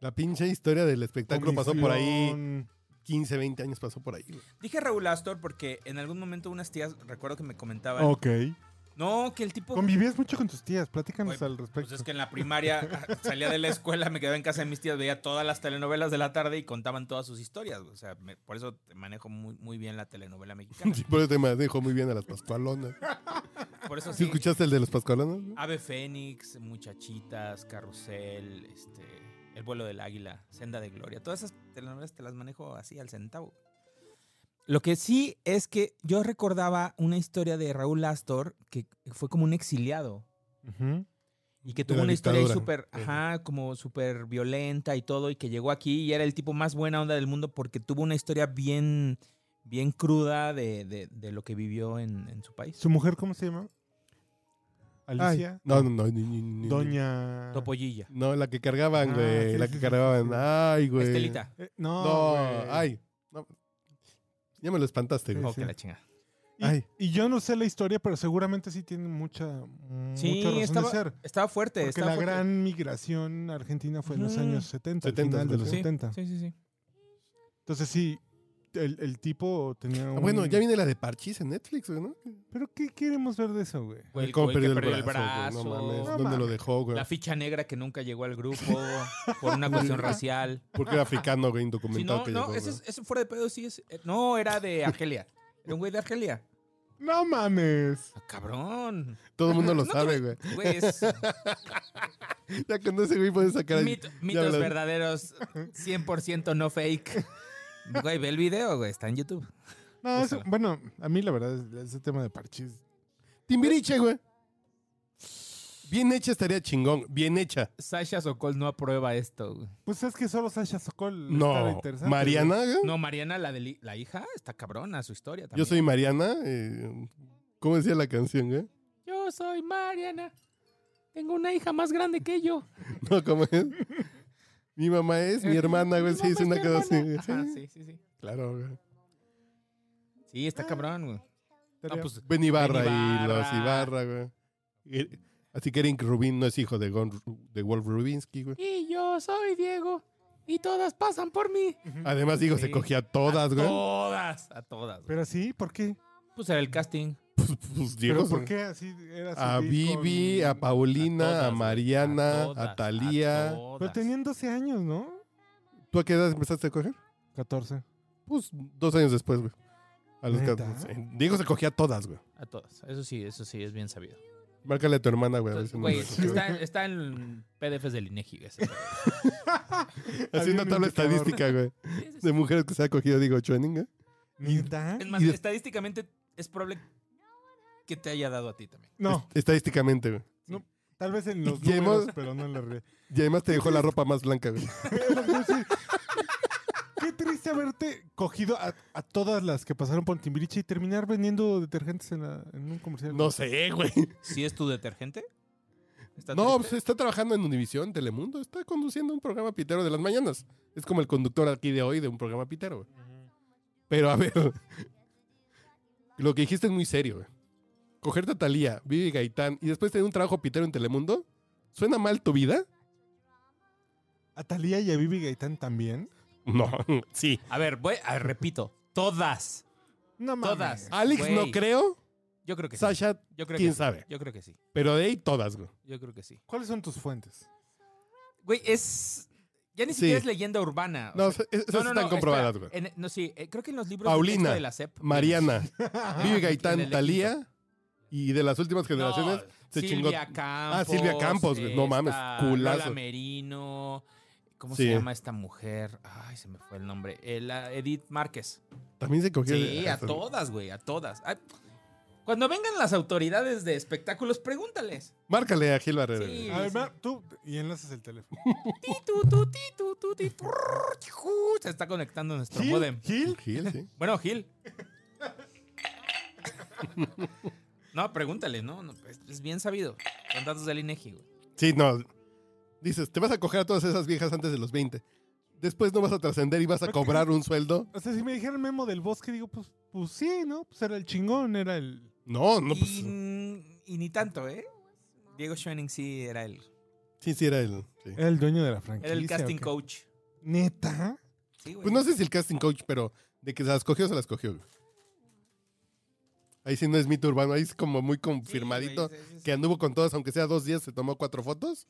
La pinche historia del espectáculo pasó por ahí. cognición. 15, 20 años pasó por ahí. güey. Dije Raúl Astor porque en algún momento unas tías, recuerdo que me comentaban. Ok. No, que el tipo. Convivías mucho con tus tías. Platícanos al respecto. Pues es que en la primaria <laughs> ah, salía de la escuela, me quedaba en casa de mis tías, veía todas las telenovelas de la tarde y contaban todas sus historias. O sea, me- por eso manejo muy, muy bien la telenovela mexicana. Sí, por eso te manejo muy bien a las Pascualonas. Por eso ¿Sí sí. escuchaste el de los Pascualonas? Ave Fénix, Muchachitas, Carrusel, este, El vuelo del águila, Senda de Gloria. Todas esas telenovelas te las manejo así al centavo. Lo que sí es que yo recordaba una historia de Raúl Astor que fue como un exiliado. Ujú. Y que tuvo una historia ahí dictadura. súper, ajá, como súper violenta y todo, y que llegó aquí y era el tipo más buena onda del mundo porque tuvo una historia bien, bien cruda de, de- de lo que vivió en, en su país. ¿Su mujer cómo se llama? Ay, Alicia. no, no, no. ni- ni- ni- Doña. Topollilla. No, la que cargaban, Ah, güey. sí, la que sí, cargaban. sí, sí. Ay, güey. Estelita. Eh, no. No, ay. Ya me lo espantaste, güey. Oh, sí. que la chinga. Y, Ay. y yo no sé la historia, pero seguramente sí tiene mucha, Sí, mucha razón estaba, de ser. estaba fuerte. Porque estaba la fuerte. gran migración argentina fue en los Ujú. años 70, al 70, final de los sí. 70. Sí, sí, sí. Entonces sí, el, el tipo tenía Ah, un... bueno, ya viene la de Parchís en Netflix, güey, ¿no? ¿Pero qué queremos ver de eso, güey? Güey, el Cómo güey que perdió el brazo, güey, No mames. No ¿Dónde lo dejó, güey? La ficha negra que nunca llegó al grupo <laughs> por una cuestión racial. Porque era africano, güey, Sí, indocumentado no, que no, llegó, ese, güey. es- ese fuera de pedo sí es. eh, No, era de Argelia. Era un güey de Argelia. ¡No mames! Ah, cabrón. Todo el mundo lo No sabe, güey. Güey, es <laughs> Ya con ese güey puedes sacar... mit- ya mitos hablas- verdaderos, 100% no fake. Güey, ve el video, güey, está en YouTube. No, <laughs> eso- bueno, a mí la verdad, es- ese tema de parchís... Timbiriche, güey. Bien hecha estaría chingón. Bien hecha. Sasha Sokol no aprueba esto. güey. Pues es que solo Sasha Sokol estaba No. interesante. Mariana, güey. No, Mariana, la de li- la hija, está cabrona su historia Yo también. soy Mariana. eh, ¿Cómo decía la canción, güey? Yo soy Mariana. Tengo una hija más grande que yo. <laughs> No, ¿cómo es? Mi mamá es, mi hermana, güey. Sí, es una cosa así. Ajá, Sí, sí, sí. Claro, güey. Sí, está cabrón, güey. No, pues, Ben Ibarra, Ben y los Ibarra. Güey. Así que Eric Rubin no es hijo de, Gon, de Wolf Rubinsky, güey. y yo soy Diego. Y todas pasan por mí. Además, digo, se cogía a todas, a güey. todas, a todas. güey. Pero sí, ¿por qué? Pues era el casting. Pues Diego. ¿Pero por son- qué así era su A Vivi, con- a Paulina, a, todas. Mariana, a, todas, Talía. Pero tenían 12 años, ¿no? ¿Tú a qué edad empezaste a coger? 14. Pues dos años después, güey. A los ¿Neta? 14. Diego se cogía a todas, güey. A todas. Eso sí, eso sí, es bien sabido. Márcale a tu hermana, güey. no- está, está en PDFs del INEGI. güey, Había una un tabla estadística, güey. De mujeres que se ha cogido, digo, Chuening, güey. ¿Neta? Es más, Y estadísticamente es probable que te haya dado a ti también. No, Estadísticamente, güey. tal vez en los Y números, pero no en la realidad. <laughs> Y además te dejó la ropa más blanca, güey. <laughs> Qué triste haberte cogido a, a todas las que pasaron por Timbiriche y terminar vendiendo detergentes en, la- en un comercial. No sé, güey. ¿Si es tu detergente? ¿Está No, pues está trabajando en Univisión, Telemundo. Está conduciendo un programa pitero de las mañanas. Es como el conductor aquí de hoy de un programa pitero, güey. Pero a ver. <laughs> Lo que dijiste es muy serio, güey. Cogerte a Talía, Vivi Gaitán y después tener un trabajo pitero en Telemundo. ¿Suena mal tu vida? ¿A Talía y a Vivi Gaitán también? No, <laughs> sí. A ver, voy, a ver, repito. Todas. No mames. Todas. Alex Güey. no creo. Yo creo que sí. Sasha, Yo creo quién que sí. sabe. Yo creo que sí. Pero de ahí todas, güey. Yo creo que sí. ¿Cuáles son tus fuentes? Güey, es. Ya ni Sí. siquiera es leyenda urbana. No, sea, esas no, no, están no, comprobadas, güey. No, sí, eh, creo que en los libros de Paulina, de la SEP. Mariana, <laughs> Vivi Gaitán, Talía y de las últimas generaciones No, se Silvia chingó. Campos. Ah, Silvia Campos, güey. No mames, esta culazo. Lola Merino. ¿Cómo Sí. se llama esta mujer? Ay, se me fue el nombre. Eh, la Edith Márquez. También se cogió. Sí, a todas, güey, a todas. Ay, Cuando vengan las autoridades de espectáculos, pregúntales. Márcale a Gil Barrera. Sí. A ver, Mar, tú y enlaces el teléfono. Se está conectando nuestro modem. ¿Gil? Gil, sí. Bueno, Gil. <laughs> No, pregúntale, ¿no? no es, es bien sabido. Son datos del INEGI, güey. Sí, no. Dices, te vas a coger a todas esas viejas antes de los 20. Después no vas a trascender y vas a cobrar un sueldo. O sea, si me dijeran Memo del Bosque, digo, pues, pues sí, ¿no? Pues era el chingón, era el... No, no, y, pues. y ni tanto, ¿eh? Diego Schoening sí era el, Sí, sí, era el. sí. Era el dueño de la franquicia. era el casting coach. ¿Neta? Sí, güey. Pues no sé si el casting coach, pero de que se las cogió, se las cogió. güey. Ahí sí no es mito urbano, ahí es como muy Sí, confirmadito. güey, sí, sí, sí. Que anduvo con todas, aunque sea dos días, se tomó cuatro fotos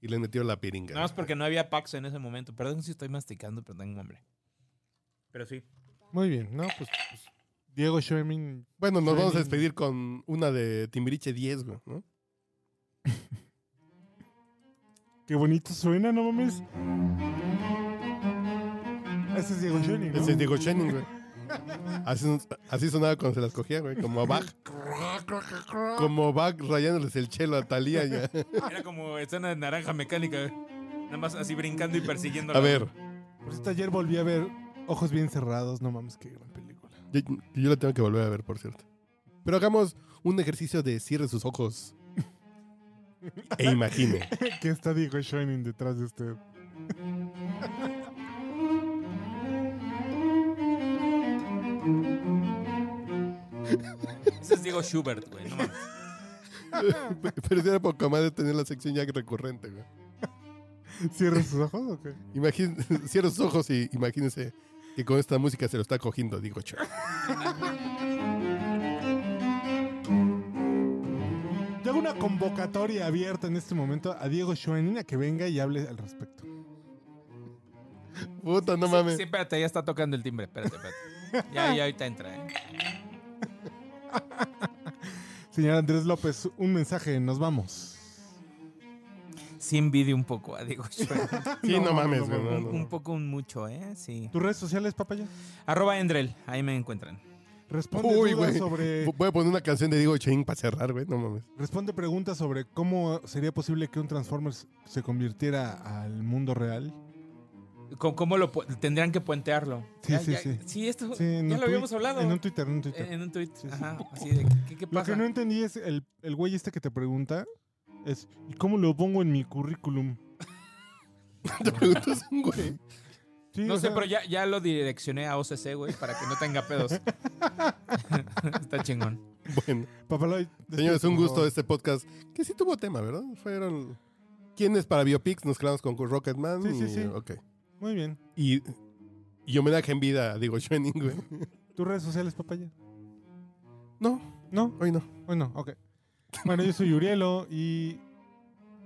y le metió la piringa. Nada más porque no había Pax en ese momento. Perdón si estoy masticando, pero tengo hambre. Pero sí. Muy bien, ¿no? Pues, pues, Diego Schoening... Bueno, nos vamos a despedir con una de Timbiriche 10, güey, ¿no? <laughs> Qué bonito suena, no mames. Ese es Diego Schoening, ¿no? Ese es Diego Chenin, güey. Así, así sonaba cuando se las cogía, güey, como a Bach. Como Bach rayándoles el chelo a Talía ya. Era como escena de naranja mecánica. güey. Nada más así brincando y persiguiendo. A ver, Por cierto, ayer volví a ver Ojos Bien Cerrados. No mames, qué gran película. yo, yo la tengo que volver a ver, por cierto. Pero hagamos un ejercicio de cierre sus ojos e imagine. <laughs> que está Diego Schoening detrás de usted. <laughs> Ese es Diego Schubert, güey. No mames. <laughs> Pero si era poca madre tener la sección ya recurrente, güey. ¿Cierra sus ojos o qué? Imagín- <laughs> cierre sus ojos y imagínense que con esta música se lo está cogiendo, digo, cho. Yo hago una convocatoria abierta en este momento a Diego Schoening a que venga y hable al respecto. Puta, no Sí, mames. Sí, espérate, ya está tocando el timbre. Espérate, espérate. Ya, ya ahorita entra, ¿eh? <laughs> Señor Andrés López, un mensaje, nos vamos. Sí envidio un poco a Diego Schubert. <laughs> Sí, no, No, mames, no, güey. no, no, un, poco, un mucho, ¿eh? Sí. ¿Tus redes sociales, papaya? Arroba Endrel, ahí me encuentran. Responde Uy, dudas sobre... Voy a poner una canción de Diego Chain para cerrar, güey. No mames. Responde preguntas sobre cómo sería posible que un Transformers se convirtiera al mundo real. ¿Cómo, cómo lo tendrían que puentearlo? Sí, Ya- sí, ya- sí. Sí, esto Sí, ya lo habíamos hablado. En un Twitter, en un Twitter. En un tweet. Sí, sí. Ajá. Así de, ¿qué, qué Lo pasa? que no entendí es el, el güey este que te pregunta es ¿y cómo lo pongo en mi currículum? <laughs> Te preguntas un güey. Sí, No sé, sea, pero ya, ya lo direccioné a OCC, güey, para que no tenga pedos. <laughs> Está chingón. Bueno, Papaloy, señores, un gusto este podcast que sí tuvo tema, ¿verdad? Fueron. ¿Quiénes para Biopics? Nos quedamos con Rocketman. Sí, sí, y- sí. Ok. Muy bien. Y, y homenaje en vida, digo, Schwenning, güey. <laughs> ¿Tus redes sociales, papaya? No, ¿No? hoy no. Bueno, ok. Bueno, yo soy Urielo y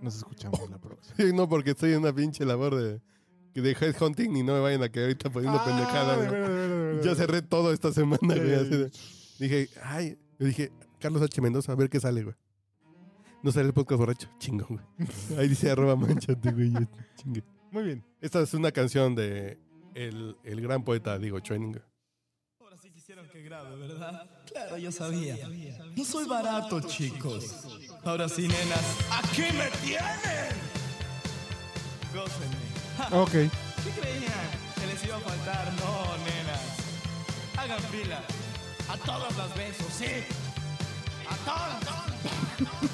nos escuchamos la próxima. <laughs> Sí, no, porque estoy en una pinche labor de, de headhunting y no me vayan a quedar ahorita poniendo Ah, pendejadas. de veras. Ya cerré todo esta semana, güey. dije, ay, yo dije, Carlos H. Mendoza, a ver qué sale, güey. No sale el podcast borracho. Chingón, güey. <laughs> Ahí dice arroba manchate, güey. yo, Chingue. Muy bien. Esta es una canción de el, el gran poeta, digo, Schwenning. güey. Ahora sí quisieron que grabe, ¿verdad? Claro, yo sabía. No soy barato, chicos. Ahora sí, nenas, aquí me tienen. Gócenme. Ja, Ok. ¿Qué creían? ¿Que les iba a faltar? No, nenas. Hagan fila. A todas las besos, sí. A todas. <laughs>